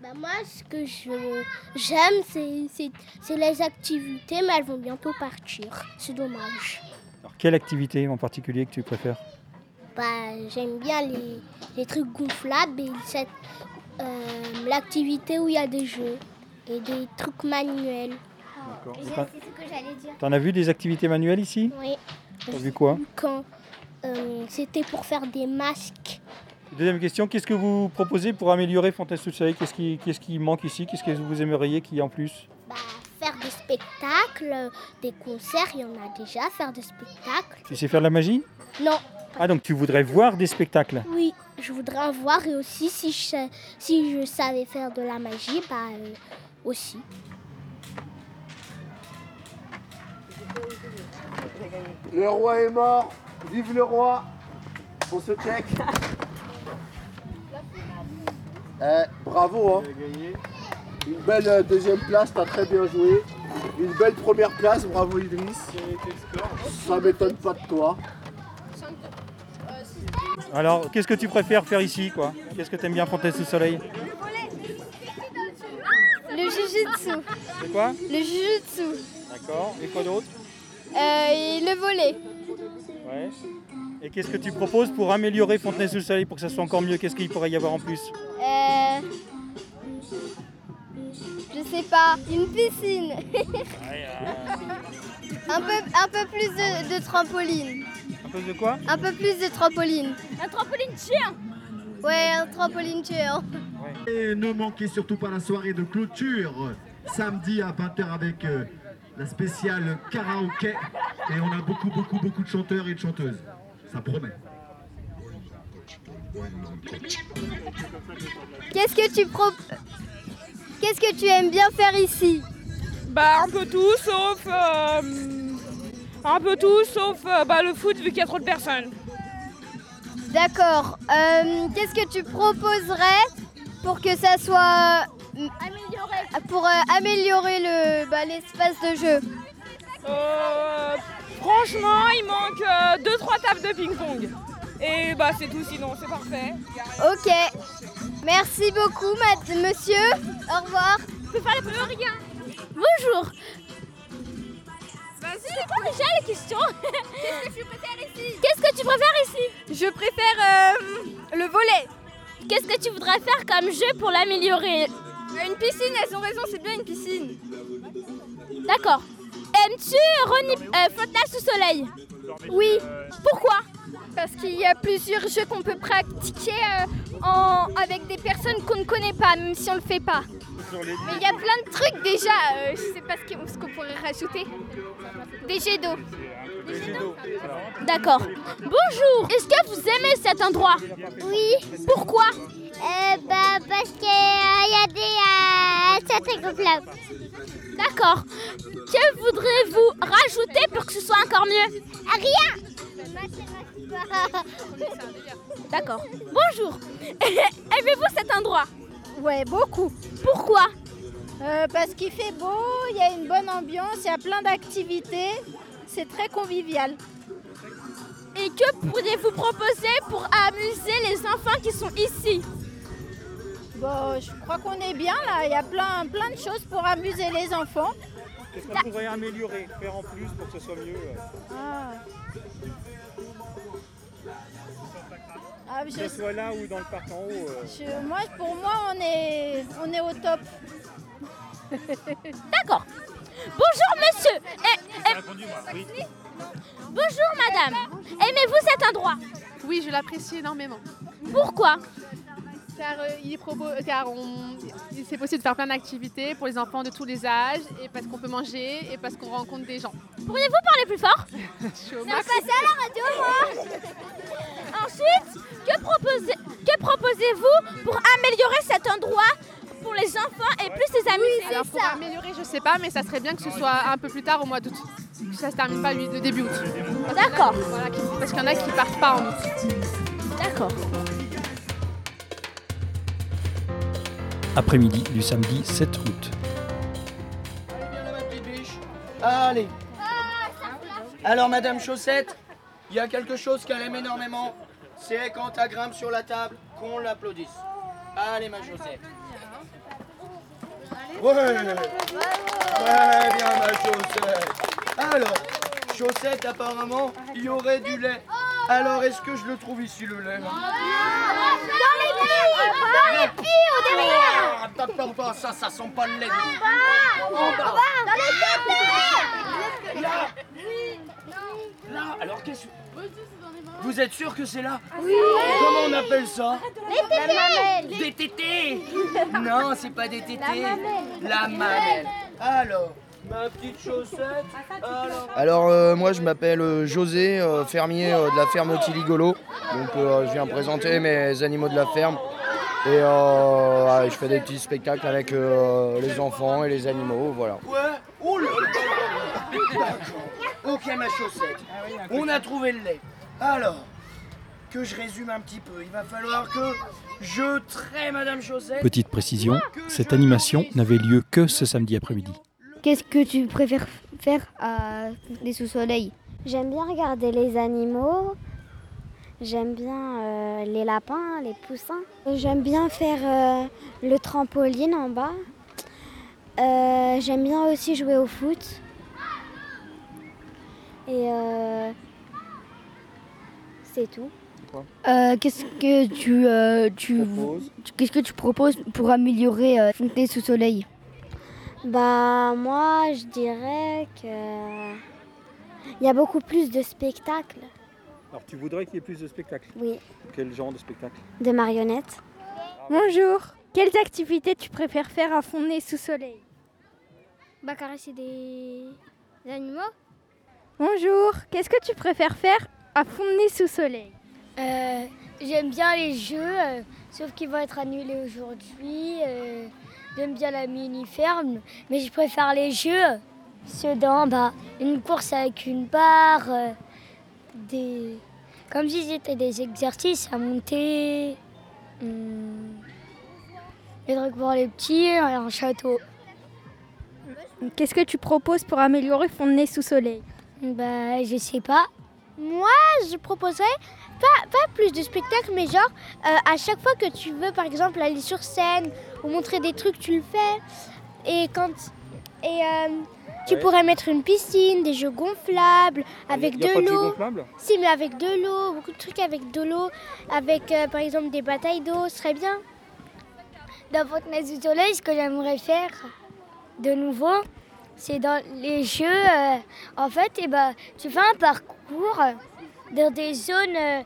Bah, moi, ce que j'aime, c'est- les activités, mais elles vont bientôt partir. C'est dommage. Alors, Quelle activité en particulier que tu préfères? Bah, j'aime bien les, les trucs gonflables et euh, l'activité où il y a des jeux et des trucs manuels. Et C'est t'en- ce que j'allais dire. T'en as vu des activités manuelles ici? Oui. T'as vu quoi? Quand euh, c'était pour faire des masques. Deuxième question, qu'est-ce que vous proposez pour améliorer Fontenay-sous-Soleil Qu'est-ce qui, qu'est-ce qui manque ici? Qu'est-ce que vous aimeriez qu'il y ait en plus? Faire des spectacles, des concerts, il y en a déjà. Faire des spectacles. Tu sais faire de la magie? Non, Ah donc tu voudrais voir des spectacles? Oui, je voudrais en voir et aussi si je, sais- si je savais faire de la magie, bah euh, aussi. Le roi est mort, vive le roi. On se check. Eh, bravo hein. Une belle euh, deuxième place, t'as très bien joué. Une belle première place, bravo Idriss. Ça m'étonne pas de toi. Alors qu'est-ce que tu préfères faire ici quoi? Qu'est-ce que tu aimes bien Fontenay-sous-Soleil Le jujutsu. C'est quoi? Le jujutsu. D'accord. Et quoi d'autre? Et le volet. Ouais. Et qu'est-ce que tu proposes pour améliorer Fontenay-sous-Soleil pour que ça soit encore mieux? Qu'est-ce qu'il pourrait y avoir en plus? Euh, je sais pas, une piscine. [laughs] un, peu, un peu plus de, de trampoline. Un peu de quoi? Un peu plus de trampoline. Un trampoline géant Ouais, un trampoline géant. Et ne manquez surtout pas la soirée de clôture samedi à 20h avec euh, la spéciale karaoké. Et on a beaucoup, beaucoup, beaucoup de chanteurs et de chanteuses. Ça promet. Qu'est-ce que tu pro... Qu'est-ce que tu aimes bien faire ici? Bah un peu tout sauf euh, un peu tout sauf euh, bah, le foot vu qu'il y a trop de personnes. D'accord. Euh, Qu'est-ce que tu proposerais pour que ça soit pour euh, améliorer le bah, l'espace de jeu Euh, franchement il manque 2-3 tables de ping-pong. Et bah c'est tout sinon c'est parfait. Ok. Merci beaucoup, mat- monsieur. Au revoir. Je peux faire le plus rien. Bonjour. Vas-y, C'est quoi déjà la question? Qu'est-ce que tu préfères ici? Qu'est-ce que tu préfères ici? Je préfère euh, le volet. Qu'est-ce que tu voudrais faire comme jeu pour l'améliorer? Une piscine, elles ont raison, c'est bien une piscine. D'accord. Aimes-tu Ronnie euh, Fontenay sous soleil? Oui. Pourquoi? Parce qu'il y a plusieurs jeux qu'on peut pratiquer euh, en- avec des personnes qu'on ne connaît pas, même si on le fait pas. Mais il y a plein de trucs déjà. euh, je sais pas ce qu'on ce qu'on pourrait rajouter. Des jets d'eau. D'accord. Bonjour. Est-ce que vous aimez cet endroit? Oui. Pourquoi? Euh, bah, parce qu'il y a des euh, c'est très gonflable. D'accord. Que voudrez-vous rajouter pour que ce soit encore mieux? Rien. [laughs] D'accord. Bonjour. [laughs] Aimez-vous cet endroit? Ouais, beaucoup. Pourquoi? Euh, Parce qu'il fait beau, il y a une bonne ambiance, il y a plein d'activités. C'est très convivial. Et que pourriez-vous proposer pour amuser les enfants qui sont ici? Bon, je crois qu'on est bien là. Il y a plein, plein de choses pour amuser les enfants. Qu'est-ce qu'on pourrait améliorer, faire en plus pour que ce soit mieux euh, Ah. Ah, Que ce soit là ou dans le parc en haut. euh, je- moi, pour moi, on est, on est au top. [laughs] D'accord. Bonjour monsieur. Eh, eh, Bonjour madame. Aimez-vous cet endroit Oui, je l'apprécie énormément. Pourquoi? Car, euh, il est car on- c'est possible de faire plein d'activités pour les enfants de tous les âges, et parce qu'on peut manger, et parce qu'on rencontre des gens. Pourriez-vous parler plus fort? [laughs] Je suis à la radio, moi Ensuite, que proposez- que proposez-vous pour améliorer cet endroit pour les enfants et plus les amuser Alors pour améliorer, je sais pas, mais ça serait bien que ce soit un peu plus tard au mois d'août. Que ça se termine pas le début août. D'accord. Voilà, parce qu'il y en a qui partent pas en août. D'accord. Après-midi du samedi 7 août. Allez. Alors, Madame Chaussette, il y a quelque chose qu'elle aime énormément. C'est quand elle grimpe sur la table qu'on l'applaudisse. Allez, ma Chaussette. Ouais. Très bien, ma Chaussette. Alors, Chaussette, apparemment, il y aurait du lait. Alors, est-ce que je le trouve ici, le lait? Dans les pieds Dans les pieds ou derrière. Ah, T'attends pas, ça, ça sent pas le lait. En bas Dans les têtes Là. Là. Alors, qu'est-ce que... Vous êtes sûr que c'est là? Oui. Comment on appelle ça? Les tétés. Des tétés. Non, c'est pas des tétés. La mamelle. La mamelle. Alors, ma petite chaussette. Alors, Alors euh, moi je m'appelle euh, José, euh, fermier euh, de la ferme Tiligolo. Donc euh, je viens présenter mes animaux de la ferme. Et euh, ouais, je fais des petits spectacles avec euh, les enfants et les animaux, voilà. Ouais. Oh là. Ok, ma chaussette. On a trouvé le lait. Alors, que je résume un petit peu. Il va falloir que je traite Madame Chaussette. Petite précision, cette animation n'avait lieu que ce samedi après-midi. Qu'est-ce que tu préfères faire à des sous-soleils? J'aime bien regarder les animaux. J'aime bien euh, les lapins, les poussins. J'aime bien faire euh, le trampoline en bas. Euh, J'aime bien aussi jouer au foot. Et euh, c'est tout. Euh, Qu'est-ce que tu, euh, tu qu'est-ce que tu proposes pour améliorer euh, Fontenay sous soleil Bah moi je dirais que il y a beaucoup plus de spectacles, Alors tu voudrais qu'il y ait plus de spectacles? Oui, Quel genre de spectacle? De marionnettes. Bonjour. Quelles activités tu préfères faire à Fontenay sous soleil? Bah caresser des, des animaux. Bonjour. Qu'est-ce que tu préfères faire à Fontenay sous soleil? Euh, J'aime bien les jeux, euh, sauf qu'ils vont être annulés aujourd'hui. euh, J'aime bien la mini-ferme, mais je préfère les jeux. Ceux d'en bas, une course avec une barre, euh, des... comme si c'était des exercices à monter, hum, des trucs pour les petits, et un château. Qu'est-ce que tu proposes pour améliorer Fontenay sous soleil? Bah, je sais pas. Moi, je proposerais pas, pas plus de spectacles, mais genre, euh, à chaque fois que tu veux, par exemple, aller sur scène ou montrer des trucs, tu le fais. Et quand. Et euh, tu Ouais. pourrais mettre une piscine, des jeux gonflables, avec y a de l'eau. Si, mais avec de l'eau, beaucoup de trucs avec de l'eau, avec euh, par exemple des batailles d'eau, ce serait bien. Dans Fontenay du Soleil, ce que j'aimerais faire de nouveau, c'est dans les jeux. en fait, eh ben, tu fais un parcours dans des zones euh,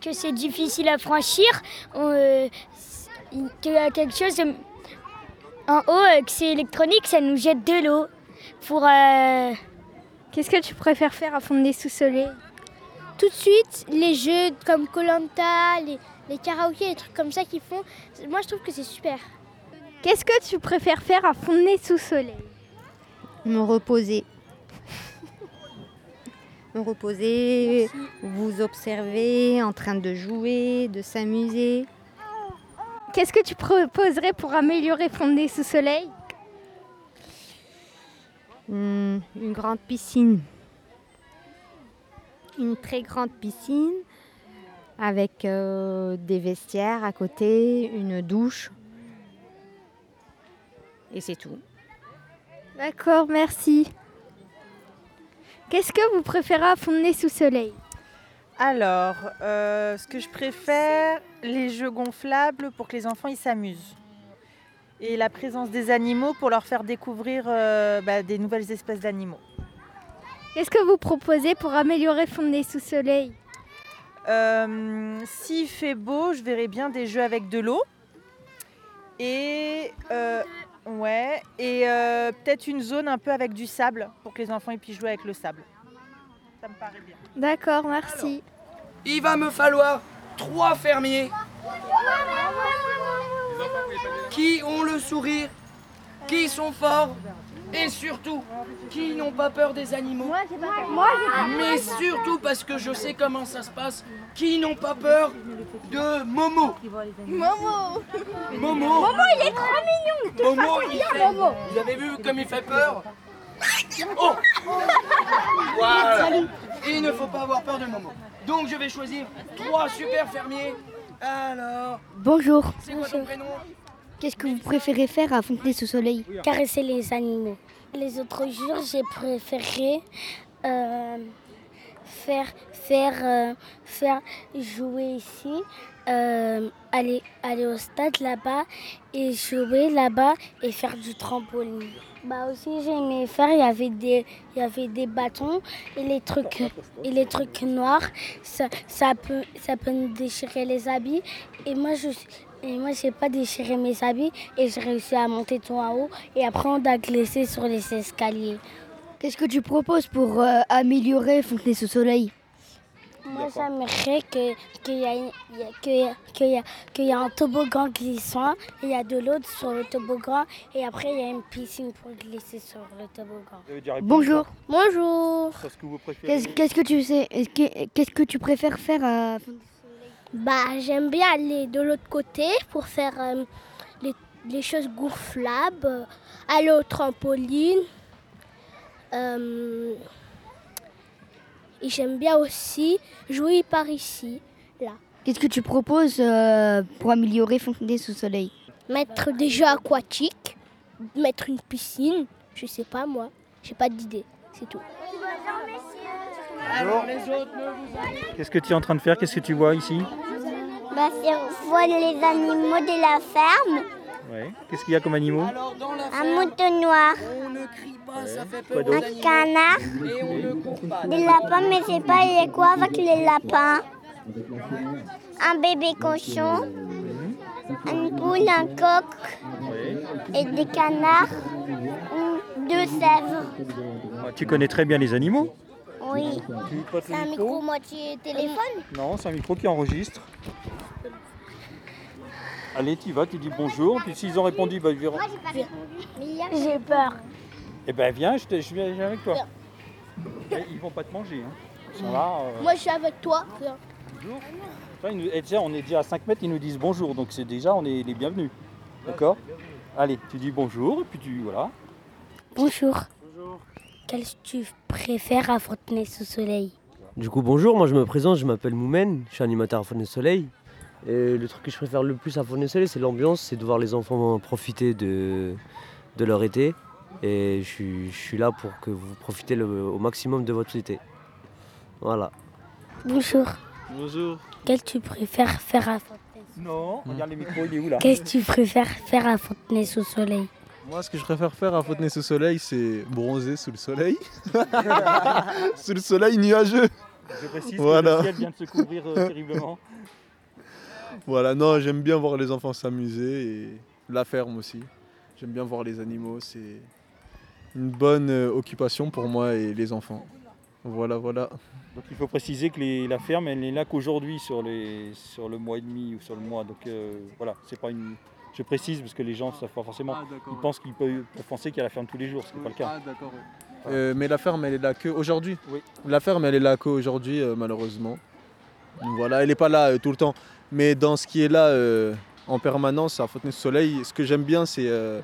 que c'est difficile à franchir. Euh, tu as quelque chose de- en haut euh, que c'est électronique, ça nous jette de l'eau. Pour. euh, Qu'est-ce que tu préfères faire à Fontenay sous soleil tout de suite, les jeux comme Colanta, les, les karaokés, les trucs comme ça qu'ils font, moi je trouve que c'est super. Qu'est-ce que tu préfères faire à Fontenay sous soleil Me reposer. Reposer, vous observer en train de jouer, de s'amuser. Qu'est-ce que tu proposerais pour améliorer Fontenay sous soleil? Hmm, une grande piscine. Une très grande piscine avec euh, des vestiaires à côté, une douche. Et c'est tout. D'accord, merci. Qu'est-ce que vous préférez à Fontenay-sous-Soleil Alors, euh, ce que je préfère, les jeux gonflables pour que les enfants ils s'amusent. Et la présence des animaux pour leur faire découvrir euh, bah, des nouvelles espèces d'animaux. Qu'est-ce que vous proposez pour améliorer Fontenay-sous-Soleil Euh, S'il fait beau, je verrai bien des jeux avec de l'eau. Et, ouais, et euh, peut-être une zone un peu avec du sable pour que les enfants puissent jouer avec le sable. Ça me paraît bien. D'accord, merci. Il va me falloir trois fermiers qui ont le sourire, qui sont forts? Et surtout qui n'ont pas peur des animaux. Mais surtout parce que je sais comment ça se passe, qui n'ont pas peur de Momo. Momo Momo Momo, il est trop mignon Momo, pas il fait- Momo Vous avez vu comme il fait peur Oh Voilà Il ne faut pas avoir peur de Momo. Donc je vais choisir trois super fermiers. Alors, Bonjour. c'est quoi ton prénom? Qu'est-ce que vous préférez faire à Fontenay-sous-Soleil Caresser les animaux. Les autres jours, j'ai préféré euh, faire, faire, euh, faire jouer ici, euh, aller, aller au stade là-bas et jouer là-bas et faire du trampoline. Bah aussi j'ai aimé faire, il y avait des, il y avait des bâtons et les trucs, et les trucs noirs, ça, ça, peut, ça peut nous déchirer les habits. Et moi je et moi j'ai pas déchiré mes habits et j'ai réussi à monter tout en haut et après on a glissé sur les escaliers. Qu'est-ce que tu proposes pour euh, améliorer Fontenay-sous-Soleil Moi j'aimerais que- qu'il y, a une- il y a- qu'il y a- qu'il y a- qu'il y a un toboggan glissant, il y a de l'eau sur le toboggan et après il y a une piscine pour glisser sur le toboggan. Bonjour. Bonjour. Qu'est-ce que vous préférez Qu'est-ce qu'est-ce que tu sais est-ce que- Qu'est-ce que tu préfères faire à Bah, j'aime bien aller de l'autre côté pour faire euh, les, les choses gonflables, euh, aller au trampoline. Euh, et j'aime bien aussi jouer par ici, là. Qu'est-ce que tu proposes euh, pour améliorer Fontenay-sous-Soleil Mettre des jeux aquatiques, mettre une piscine, je sais pas moi, j'ai pas d'idée, c'est tout. Alors les autres ne vous Qu'est-ce que tu es en train de faire? Qu'est-ce que tu vois ici? Bah, c'est voir les animaux de la ferme, Ouais. Qu'est-ce qu'il y a comme animaux? Un mouton noir, On ne crie pas, ça fait Quoi peur aux d'autre animaux. un canard, on des lapins, mais c'est pas les quoi avec les lapins. Un bébé cochon, une poule, un coq. Et des canards, ou deux sèvres. Ah, Tu connais très bien les animaux Oui. C'est un micro micro moitié téléphone? Non, c'est un micro qui enregistre. Allez, tu y vas, tu dis bonjour, puis s'ils ont répondu, bah, ils verront. J'ai peur. Eh ben viens, je, te- je viens je viens avec toi. Eh, ils vont pas te manger. Hein. Euh, Moi, je suis avec toi. bonjour. Enfin, ils nous- eh, on est déjà à 5 mètres, ils nous disent bonjour, donc c'est déjà, on est les bienvenus. D'accord Allez, tu dis bonjour, et puis tu. Voilà. Bonjour. Qu'est-ce que tu préfères à Fontenay-sous-Soleil Du coup, bonjour, moi je me présente, je m'appelle Moumen, je suis animateur à Fontenay Soleil. Et le truc que je préfère le plus à Fontenay Soleil, c'est l'ambiance, c'est de voir les enfants profiter de, de leur été. Et je suis, je suis là pour que vous profitez le- au maximum de votre été. Voilà. Bonjour. Bonjour. Qu'est-ce que tu préfères faire à Fontenay Non, regarde le micro, il est où là Qu'est-ce que tu préfères faire à Fontenay-sous-Soleil Moi, ce que je préfère faire à Fontenay sous soleil, c'est bronzer sous le soleil. [laughs] sous le soleil nuageux. Je précise Voilà. que le ciel vient de se couvrir euh, terriblement. Voilà, non, j'aime bien voir les enfants s'amuser et la ferme aussi. J'aime bien voir les animaux, c'est une bonne euh, occupation pour moi et les enfants. Voilà, voilà. Donc il faut préciser que les- la ferme, elle n'est là qu'aujourd'hui sur, les- sur le mois et demi ou sur le mois. Donc euh, voilà, c'est pas une. Je précise parce que les gens ne savent pas forcément. ils pensent qu'ils peuvent, penser qu'il y a la ferme tous les jours, ce qui n'est pas le cas. Euh, mais la ferme, elle est là que aujourd'hui. La ferme, elle est là qu'aujourd'hui, euh, malheureusement. Voilà, elle n'est pas là euh, tout le temps. Mais dans ce qui est là euh, en permanence à Fontenay-sous-Soleil, ce que j'aime bien, c'est euh,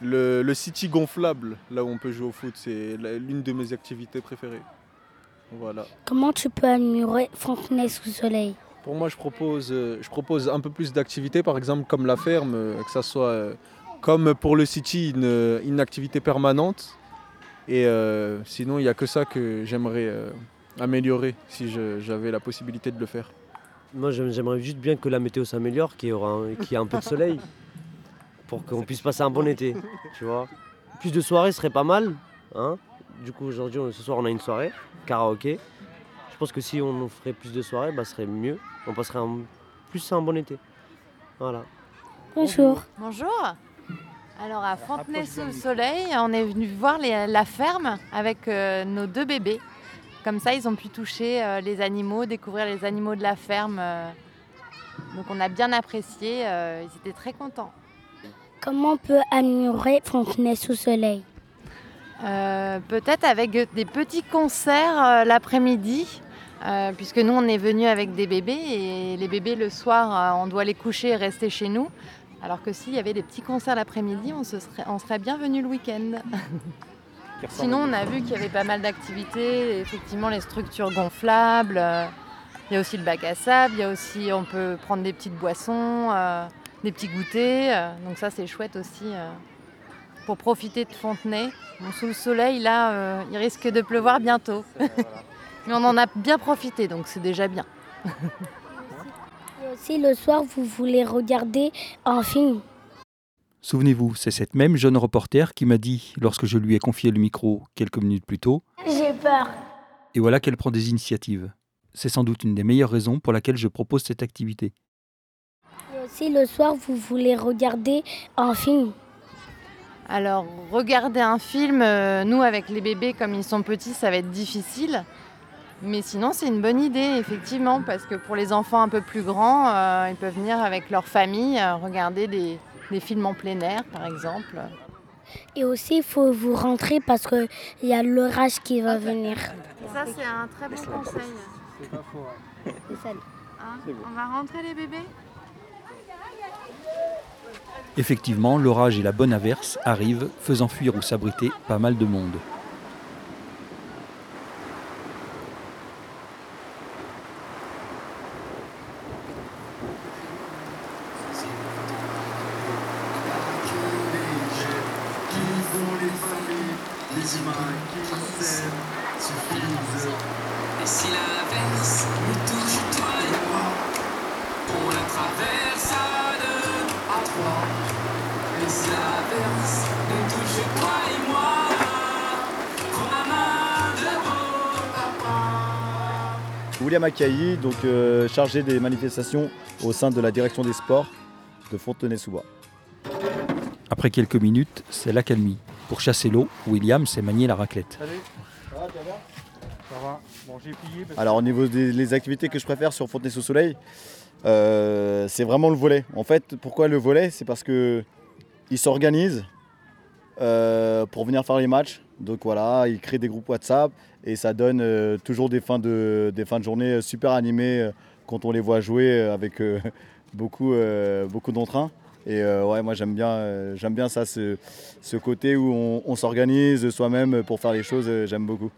le, le city gonflable, là où on peut jouer au foot. C'est l'une de mes activités préférées. Voilà. Comment tu peux améliorer Fontenay-sous-Soleil Pour moi, je propose, euh, je propose un peu plus d'activités, par exemple comme la ferme, euh, que ça soit euh, comme pour le City, une, activité permanente. Et sinon, il n'y a que ça que j'aimerais améliorer si j'avais la possibilité de le faire. Moi, j'aime- j'aimerais juste bien que la météo s'améliore, qu'il y, ait un peu de soleil, pour qu'on puisse passer un bon été, tu vois. Plus de soirées serait pas mal, hein. Du coup, aujourd'hui, ce soir, on a une soirée, karaoké. Je pense que si on ferait plus de soirées, bah, ce serait mieux. On passerait un- plus un bon été. Voilà. Bonjour. Bonjour. Alors à Fontenay-sous-le-Soleil, on est venu voir les- la ferme avec euh, nos deux bébés. Comme ça, ils ont pu toucher euh, les animaux, découvrir les animaux de la ferme. euh. Donc on a bien apprécié, euh, ils étaient très contents. Comment on peut améliorer Fontenay sous soleil Euh, Peut-être avec des petits concerts euh, l'après-midi, euh, puisque nous on est venus avec des bébés et les bébés le soir euh, on doit les coucher et rester chez nous. Alors que s'il y avait des petits concerts l'après-midi, on, se serait, on serait bien venu le week-end. Sinon on a vu qu'il y avait pas mal d'activités, effectivement les structures gonflables, euh, il y a aussi le bac à sable, il y a aussi on peut prendre des petites boissons, euh, des petits goûters, donc ça c'est chouette aussi. euh, pour profiter de Fontenay. Bon, sous le soleil, là, il risque de pleuvoir bientôt. Mais on en a bien profité, donc c'est déjà bien. Et aussi le soir, vous voulez regarder un film. Souvenez-vous, c'est cette même jeune reporter qui m'a dit, lorsque je lui ai confié le micro quelques minutes plus tôt, J'ai peur. et voilà qu'elle prend des initiatives. C'est sans doute une des meilleures raisons pour laquelle je propose cette activité. Et aussi le soir, vous voulez regarder un film. Alors, regarder un film, euh, nous, avec les bébés, comme ils sont petits, ça va être difficile. Mais sinon, c'est une bonne idée, effectivement, parce que pour les enfants un peu plus grands, euh, ils peuvent venir avec leur famille euh, regarder des, des films en plein air, par exemple. Et aussi, il faut vous rentrer parce qu'il y a l'orage qui va venir. Ça, c'est un très bon conseil. Hein On va rentrer les bébés? Effectivement, l'orage et la bonne averse arrivent, faisant fuir ou s'abriter pas mal de monde. Akaï, donc euh, chargé des manifestations au sein de la direction des sports de Fontenay-sous-Bois. Après quelques minutes, c'est l'accalmie. Pour chasser l'eau, William s'est manié la raclette. Salut. Ça va, tu vas bien Ça va. Bon, j'ai plié. parce que- Alors au niveau des les activités que je préfère sur Fontenay-sous-Soleil, euh, c'est vraiment le volet. En fait, pourquoi le volet? C'est parce que ils s'organisent euh, pour venir faire les matchs. Donc voilà, ils créent des groupes WhatsApp et ça donne euh, toujours des fins, de, journée super animées euh, quand on les voit jouer euh, avec euh, [laughs] beaucoup, euh, beaucoup d'entrain. Et euh, ouais, moi j'aime bien, euh, j'aime bien ça, ce, côté où on, s'organise soi-même pour faire les choses, euh, j'aime beaucoup.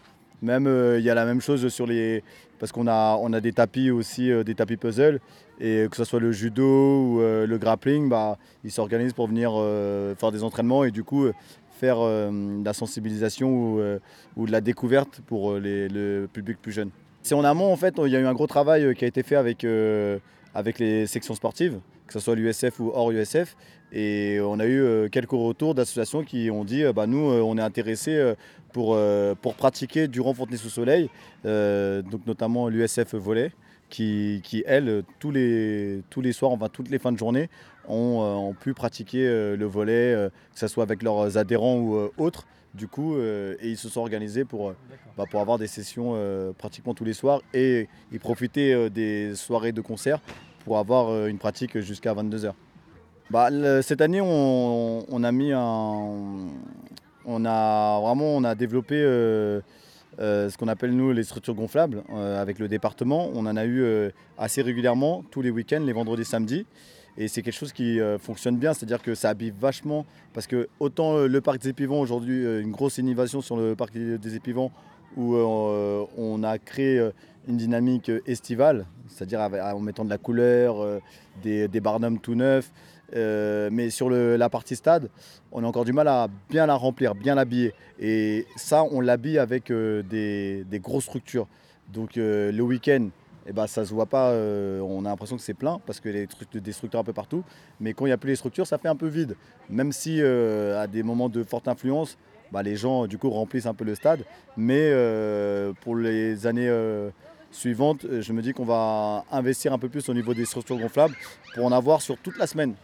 Même euh, il y a la même chose sur les. Parce qu'on a, des tapis aussi, euh, des tapis puzzle. Et que ce soit le judo ou euh, le grappling, bah, ils s'organisent pour venir euh, faire des entraînements et du coup euh, faire euh, de la sensibilisation ou, euh, ou de la découverte pour euh, le public plus jeune. C'est en amont, en fait, il y a eu un gros travail qui a été fait avec, avec les sections sportives, que ce soit l'USF ou hors USF. Et on a eu quelques retours d'associations qui ont dit bah, nous, on est intéressés pour, pour pratiquer durant Fontenay sous Soleil, donc notamment l'USF Volley, qui, qui elle, tous les, tous les soirs, enfin toutes les fins de journée, ont, euh, ont pu pratiquer euh, le volet, euh, que ce soit avec leurs adhérents ou autres. Du coup, euh, et ils se sont organisés pour, bah, pour avoir des sessions euh, pratiquement tous les soirs et ils profitaient euh, des soirées de concert pour avoir une pratique jusqu'à 22h. Bah, le- cette année, on, on a mis un. On a vraiment on a développé euh, ce qu'on appelle nous les structures gonflables euh, avec le département. On en a eu euh, assez régulièrement tous les week-ends, les vendredis, samedis. Et c'est quelque chose qui fonctionne bien, c'est-à-dire que ça habille vachement. Parce que autant le parc des Épivants, aujourd'hui, une grosse innovation sur le parc des Épivants, où on a créé une dynamique estivale, c'est-à-dire en mettant de la couleur, des barnums tout neufs. Euh, mais sur la partie stade, on a encore du mal à bien la remplir, bien l'habiller. Et ça, on l'habille avec euh, des, grosses structures. Donc euh, le week-end, eh ben, ça se voit pas, on a l'impression que c'est plein parce qu'il y a des, structures un peu partout. Mais quand il n'y a plus les structures, ça fait un peu vide. Même si à des moments de forte influence, bah, les gens du coup remplissent un peu le stade. Mais pour les années suivantes, je me dis qu'on va investir un peu plus au niveau des structures gonflables pour en avoir sur toute la semaine.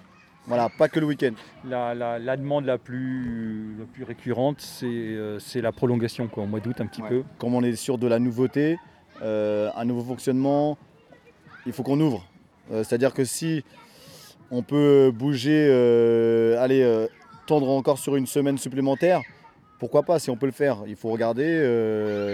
Voilà, pas que le week-end. La, la- la demande la plus, la plus récurrente, c'est euh, la prolongation, quoi, au mois d'août un petit peu. Comme on est sur de la nouveauté, euh, un nouveau fonctionnement, il faut qu'on ouvre. Euh, C'est-à-dire que si on peut bouger, aller tendre encore sur une semaine supplémentaire, pourquoi pas si on peut le faire Il faut regarder,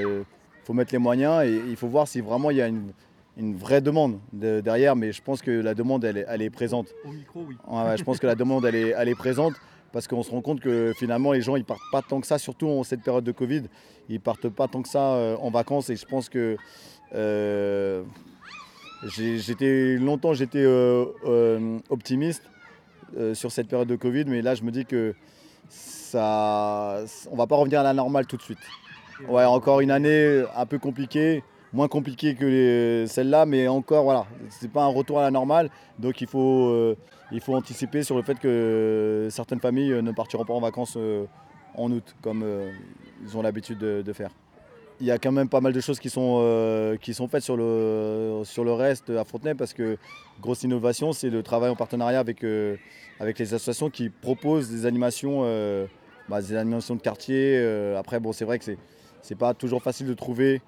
il faut mettre les moyens et il faut voir si vraiment il y a une, une vraie demande de- derrière. Mais je pense que la demande, elle est, elle est présente. Au micro, oui. Ouais, ouais, je pense que la demande, elle est, elle est présente parce qu'on se rend compte que finalement, les gens, ils partent pas tant que ça, surtout en cette période de Covid, ils partent pas tant que ça euh, en vacances. Et je pense que euh, j'étais longtemps, j'étais euh, optimiste sur cette période de Covid, mais là, je me dis que ça, on va pas revenir à la normale tout de suite. Ouais, encore une année un peu compliquée, moins compliquée que celle-là, mais encore, voilà, c'est pas un retour à la normale. Donc il faut, euh, il faut anticiper sur le fait que certaines familles euh, ne partiront pas en vacances euh, en août, comme ils ont l'habitude de, faire. Il y a quand même pas mal de choses qui sont, qui sont faites sur le, sur le reste à Fontenay, parce que grosse innovation, c'est le travail en partenariat avec, avec les associations qui proposent des animations, bah, des animations de quartier. après, bon, c'est vrai que c'est pas toujours facile de trouver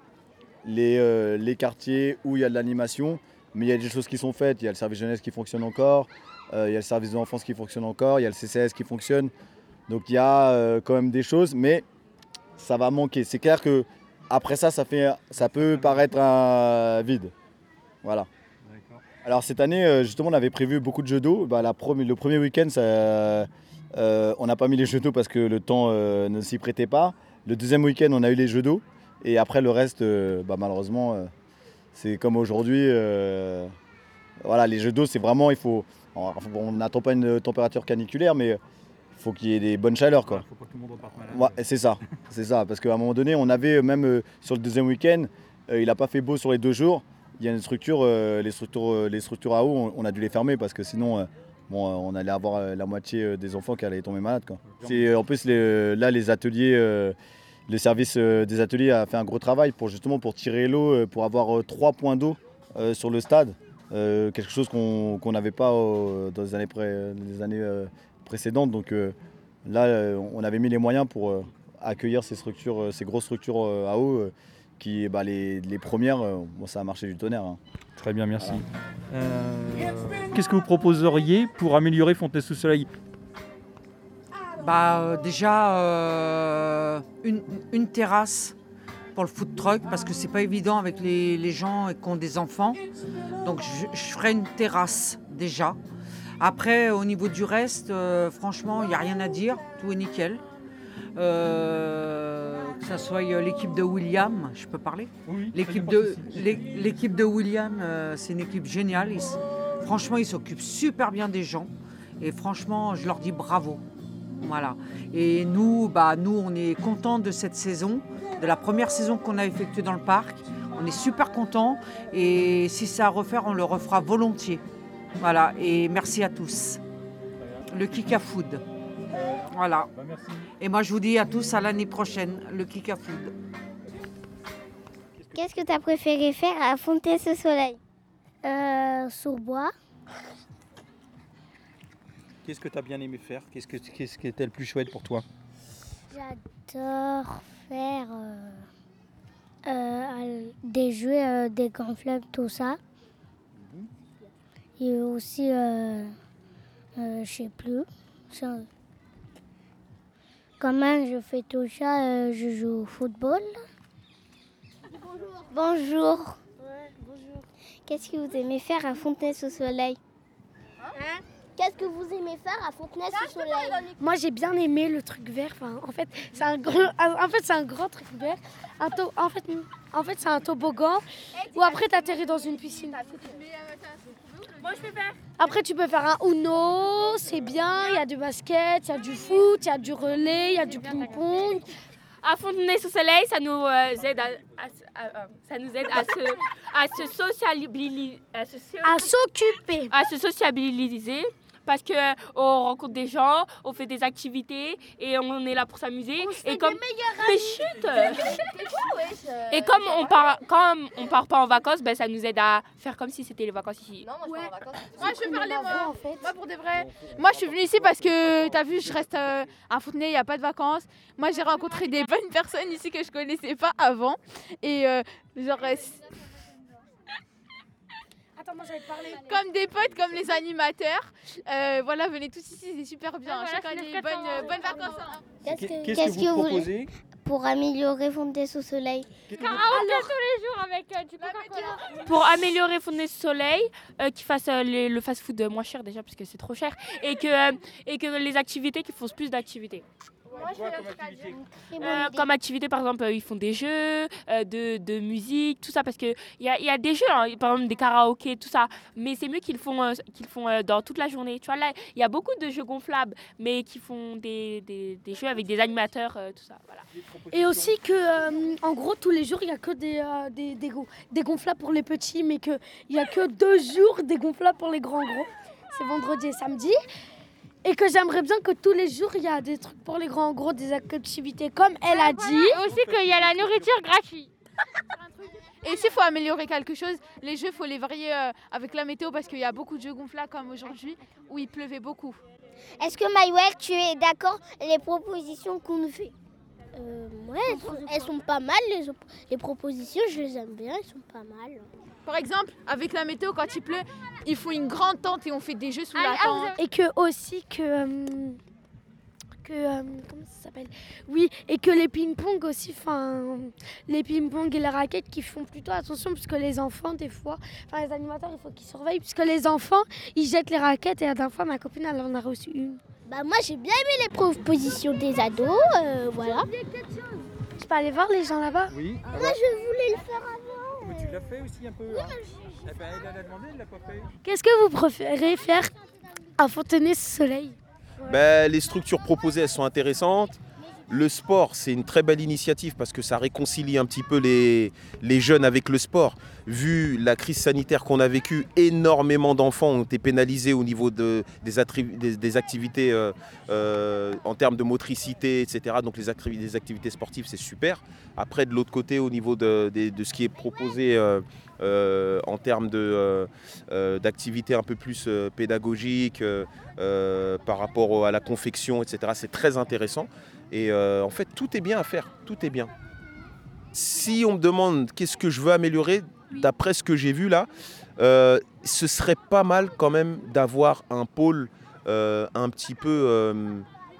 les, euh, les quartiers où il y a de l'animation, mais il y a des choses qui sont faites. Il y a le service jeunesse qui fonctionne encore, euh, il y a le service de l'enfance qui fonctionne encore, il y a le CCS qui fonctionne. Donc il y a euh, quand même des choses, mais ça va manquer. C'est clair que après ça, ça, fait, ça peut paraître un vide. Voilà. Alors cette année, justement, on avait prévu beaucoup de jeux d'eau. Bah, le premier week-end, euh, on n'a pas mis les jeux d'eau parce que le temps ne s'y prêtait pas. Le deuxième week-end, on a eu les jeux d'eau. Et après, le reste, euh, bah, malheureusement, euh, c'est comme aujourd'hui. euh, voilà, les jeux d'eau, c'est vraiment, il faut. On n'attend pas une température caniculaire, mais il faut qu'il y ait des bonnes chaleurs. Quoi. Faut pas que tout le monde reparte malade. Ouais, c'est ça, c'est ça. Parce qu'à un moment donné, on avait même euh, sur le deuxième week-end, euh, il n'a pas fait beau sur les deux jours. Il y a une structure, euh, les structures, les structures à eau, on, on a dû les fermer parce que sinon, bon, on allait avoir la moitié des enfants qui allaient tomber malades. Quoi. En plus, les- là, les ateliers, le service euh, des ateliers a fait un gros travail pour justement pour tirer l'eau, euh, pour avoir euh, trois points d'eau euh, sur le stade. Euh, quelque chose qu'on n'avait pas euh, dans les années, pré- les années euh, précédentes. Donc euh, là, euh, on avait mis les moyens pour euh, accueillir ces structures, ces grosses structures euh, à eau, euh, qui, bah, les, les premières, euh, bon, ça a marché du tonnerre. hein. Très bien, merci. Euh, Qu'est-ce que vous proposeriez pour améliorer Fontenay-sous-Soleil Bah, euh, déjà, euh, une, une terrasse pour le food truck parce que c'est pas évident avec les, les gens qui ont des enfants. Donc, je, je ferai une terrasse déjà. Après, au niveau du reste, euh, franchement, il n'y a rien à dire. Tout est nickel. Euh, que ce soit l'équipe de William, je peux parler? L'équipe de, l'équipe de William, euh, c'est une équipe géniale. Ils franchement, ils s'occupent super bien des gens. Et franchement, je leur dis bravo. Voilà. Et nous, bah, nous, on est contents de cette saison, de la première saison qu'on a effectuée dans le parc. On est super contents. Et si c'est à refaire, on le refera volontiers. Voilà. Et merci à tous. Le Kika Food. Voilà. Et moi, je vous dis à tous à l'année prochaine, le Kika Food. Qu'est-ce que tu as préféré faire à Fontaine-ce-Soleil euh, Sur bois. Qu'est-ce que tu as bien aimé faire Qu'est-ce, que, qu'est-ce qui était le plus chouette pour toi J'adore faire euh, euh, des jeux, euh, des gonflables, tout ça. Et aussi, euh, euh, je sais plus. Ça- Comment je fais tout ça euh, Je joue au football. Bonjour. bonjour. Qu'est-ce que vous aimez faire à Fontenay-sous-Soleil Hein? Qu'est-ce que vous aimez faire à Fontenay-sous-Soleil Moi j'ai bien aimé le truc vert. Enfin, en fait, c'est un grand, en fait, c'est un grand truc vert. Un to- en fait, en fait, c'est un toboggan où après t'atterris dans une piscine. Après, tu peux faire un Uno, c'est bien. Il y a du basket, il y a du foot, il y a du relais, il y a du ping-pong. À Fontenay-sous-Soleil, ça nous euh, aide à, à- à- à- ça nous aide à se, à se sociabiliser, à se- À s'occuper. à se sociabiliser. Parce que euh, on rencontre des gens, on fait des activités et on est là pour s'amuser. Et comme mais chut Et comme on part, comme on part pas en vacances, ben ça nous aide à faire comme si c'était les vacances ici. Moi, je peux parler, moi. Moi, pour de vrai. Moi, je suis venue ici parce que, t'as vu, je reste euh, à Fontenay, il n'y a pas de vacances. Moi, j'ai rencontré des bonnes personnes ici que je connaissais pas avant. Et euh, genre. euh, Attends, moi. Comme des potes, comme les animateurs. Euh, voilà, venez tous ici, c'est super bien. voilà, lève quatre bonnes, euh, bonnes vacances. hein. Qu'est-ce Qu'est- que, qu'est-ce que qu'est-ce vous que vous voulez proposez pour améliorer Fontenay sous soleil? Karaoké tous les jours avec euh, du Coca-Cola. Pour améliorer Fontenay Soleil, euh, qu'ils fassent euh, les- le fast-food moins cher déjà parce que c'est trop cher et que, euh, et que les activités qu'ils fassent plus d'activités. Euh, comme activité, par exemple, euh, ils font des jeux, euh, de, de musique, tout ça, parce qu'il y a, il y a des jeux, hein, par exemple des karaokés, tout ça, mais c'est mieux qu'ils le font, euh, qu'ils font euh, dans toute la journée. Tu vois, là, il y a beaucoup de jeux gonflables, mais qui font des, des, des jeux avec des animateurs, euh, tout ça. Voilà. Et aussi que, euh, en gros, tous les jours, il n'y a que des, euh, des, des, des gonflables pour les petits, mais qu'il n'y a que deux jours des gonflables pour les grands gros. C'est vendredi et samedi. Et que j'aimerais bien que tous les jours, il y a des trucs pour les grands gros, des activités comme elle a dit. Et aussi qu'il y a la nourriture gratuite. Et s'il faut améliorer quelque chose, les jeux, il faut les varier euh, avec la météo parce qu'il y a beaucoup de jeux gonflables comme aujourd'hui où il pleuvait beaucoup. Est-ce que Maïwell, tu es d'accord les propositions qu'on nous fait? Euh, Ouais, elles sont, elles sont pas mal, les, les propositions, je les aime bien, elles sont pas mal. Par exemple, avec la météo, quand il pleut, il faut une grande tente et on fait des jeux sous la tente. Et que aussi que. euh, que euh, comment ça s'appelle? Oui, et que les ping-pong aussi, enfin. Les ping-pong et les raquettes qui font plutôt attention, puisque les enfants, des fois. Enfin, les animateurs, il faut qu'ils surveillent, puisque les enfants, ils jettent les raquettes, et la dernière fois, ma copine, elle en a reçu une. Bah, moi, j'ai bien aimé les propositions des ados, euh, voilà. Je peux aller voir les gens là-bas? Oui. Moi, je voulais le faire avant. Mais tu l'as fait aussi un peu. hein Eh ben, elle l'a demandé, elle l'a pas fait. Qu'est-ce que vous préférez faire à Fontenay-sous-Soleil? Ben, les structures proposées, elles sont intéressantes. Le sport, c'est une très belle initiative parce que ça réconcilie un petit peu les, les jeunes avec le sport. Vu la crise sanitaire qu'on a vécue, énormément d'enfants ont été pénalisés au niveau de, des, activités euh, euh, en termes de motricité, etc. Donc les, activi- les activités sportives, c'est super. Après, de l'autre côté, au niveau de, de ce qui est proposé euh, en termes d'activités un peu plus pédagogiques par rapport à la confection, etc. C'est très intéressant. Et euh, en fait, tout est bien à faire, tout est bien. Si on me demande qu'est-ce que je veux améliorer, d'après ce que j'ai vu là, euh, ce serait pas mal quand même d'avoir un pôle euh, un petit peu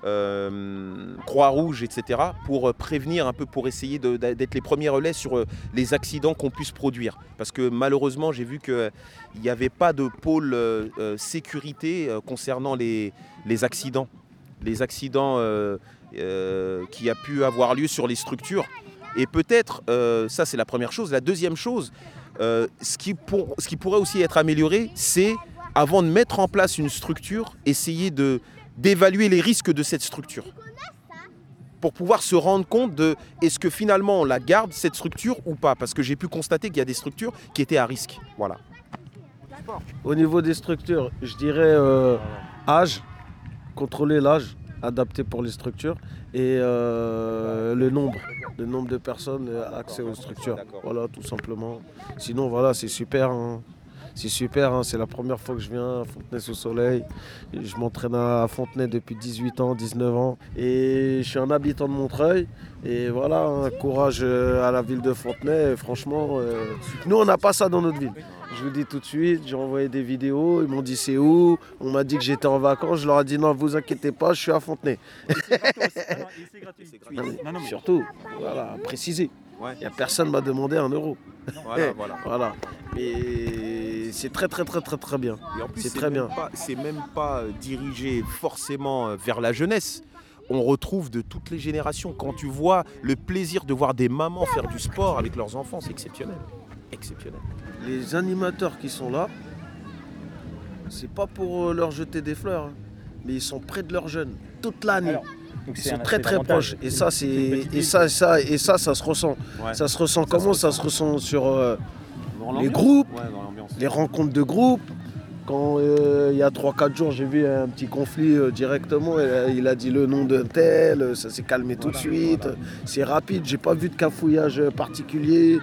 euh, Croix-Rouge, etc., pour prévenir un peu, pour essayer d'être les premiers relais sur les accidents qu'on puisse produire. Parce que malheureusement, j'ai vu qu'il n'y avait pas de pôle sécurité concernant les, les accidents. Les accidents qui a pu avoir lieu sur les structures. Et peut-être, euh, ça c'est la première chose. La deuxième chose, euh, ce, qui pour- ce qui pourrait aussi être amélioré, c'est avant de mettre en place une structure, essayer de d'évaluer les risques de cette structure. Pour pouvoir se rendre compte de est-ce que finalement on la garde cette structure ou pas? Parce que j'ai pu constater qu'il y a des structures qui étaient à risque. Voilà. Au niveau des structures, je dirais euh, âge, contrôler l'âge, adapté pour les structures, et euh, le nombre, le nombre de personnes euh, accès aux structures. Voilà, tout simplement. Sinon, voilà, c'est super. hein. C'est super, hein. c'est la première fois que je viens à Fontenay-sous-Soleil. Je m'entraîne à Fontenay depuis 18 ans, 19 ans. Et je suis un habitant de Montreuil. Et voilà, un courage euh, à la ville de Fontenay. Franchement, euh, nous, on n'a pas ça dans notre ville. Je vous dis tout de suite, j'ai envoyé des vidéos, ils m'ont dit c'est où, on m'a dit que j'étais en vacances, je leur ai dit non, vous inquiétez pas, je suis à Fontenay. Surtout, voilà, préciser. Il n'y a personne m'a demandé un euro. Voilà, voilà. Voilà. Mais c'est très très très très très bien. C'est très même bien. pas- C'est même pas euh, dirigé forcément euh, vers la jeunesse. On retrouve de toutes les générations. Quand tu vois le plaisir de voir des mamans faire du sport avec leurs enfants, c'est exceptionnel. Exceptionnel. Les animateurs qui sont là, c'est pas pour euh, leur jeter des fleurs, hein, mais ils sont près de leurs jeunes toute l'année. Donc Ils c'est sont très très proches et ça c'est et ça ça et ça ça se ressent. Ouais. Ça se ressent Ça se comment? Ça se ressent sur euh, les groupes, Ouais, les rencontres de groupe. Quand euh, il y a 3-4 jours j'ai vu un petit conflit euh, directement, et, il a dit le nom de tel, ça s'est calmé tout de suite. C'est rapide, j'ai pas vu de cafouillage particulier,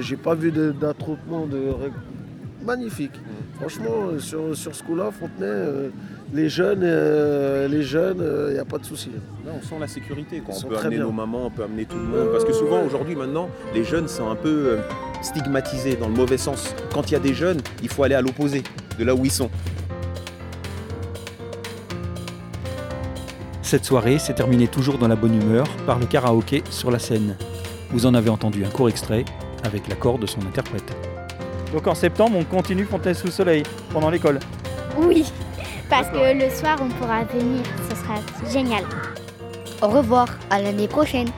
j'ai pas vu d'attroupement de. Magnifique. Franchement, euh, sur, sur ce coup-là, Fontenay, les jeunes, euh, les jeunes, il n'y a pas de souci. On sent la sécurité. Quoi. On peut amener bien. nos mamans, on peut amener tout le monde. Parce que souvent, aujourd'hui, maintenant, les jeunes sont un peu euh, stigmatisés dans le mauvais sens. Quand il y a des jeunes, il faut aller à l'opposé de là où ils sont. Cette soirée s'est terminée toujours dans la bonne humeur par le karaoké sur la scène. Vous en avez entendu un court extrait avec l'accord de son interprète. Donc en septembre, on continue Fontenay sous Soleil pendant l'école. Oui, parce que le soir, on pourra venir. Ce sera génial. Au revoir, à l'année prochaine.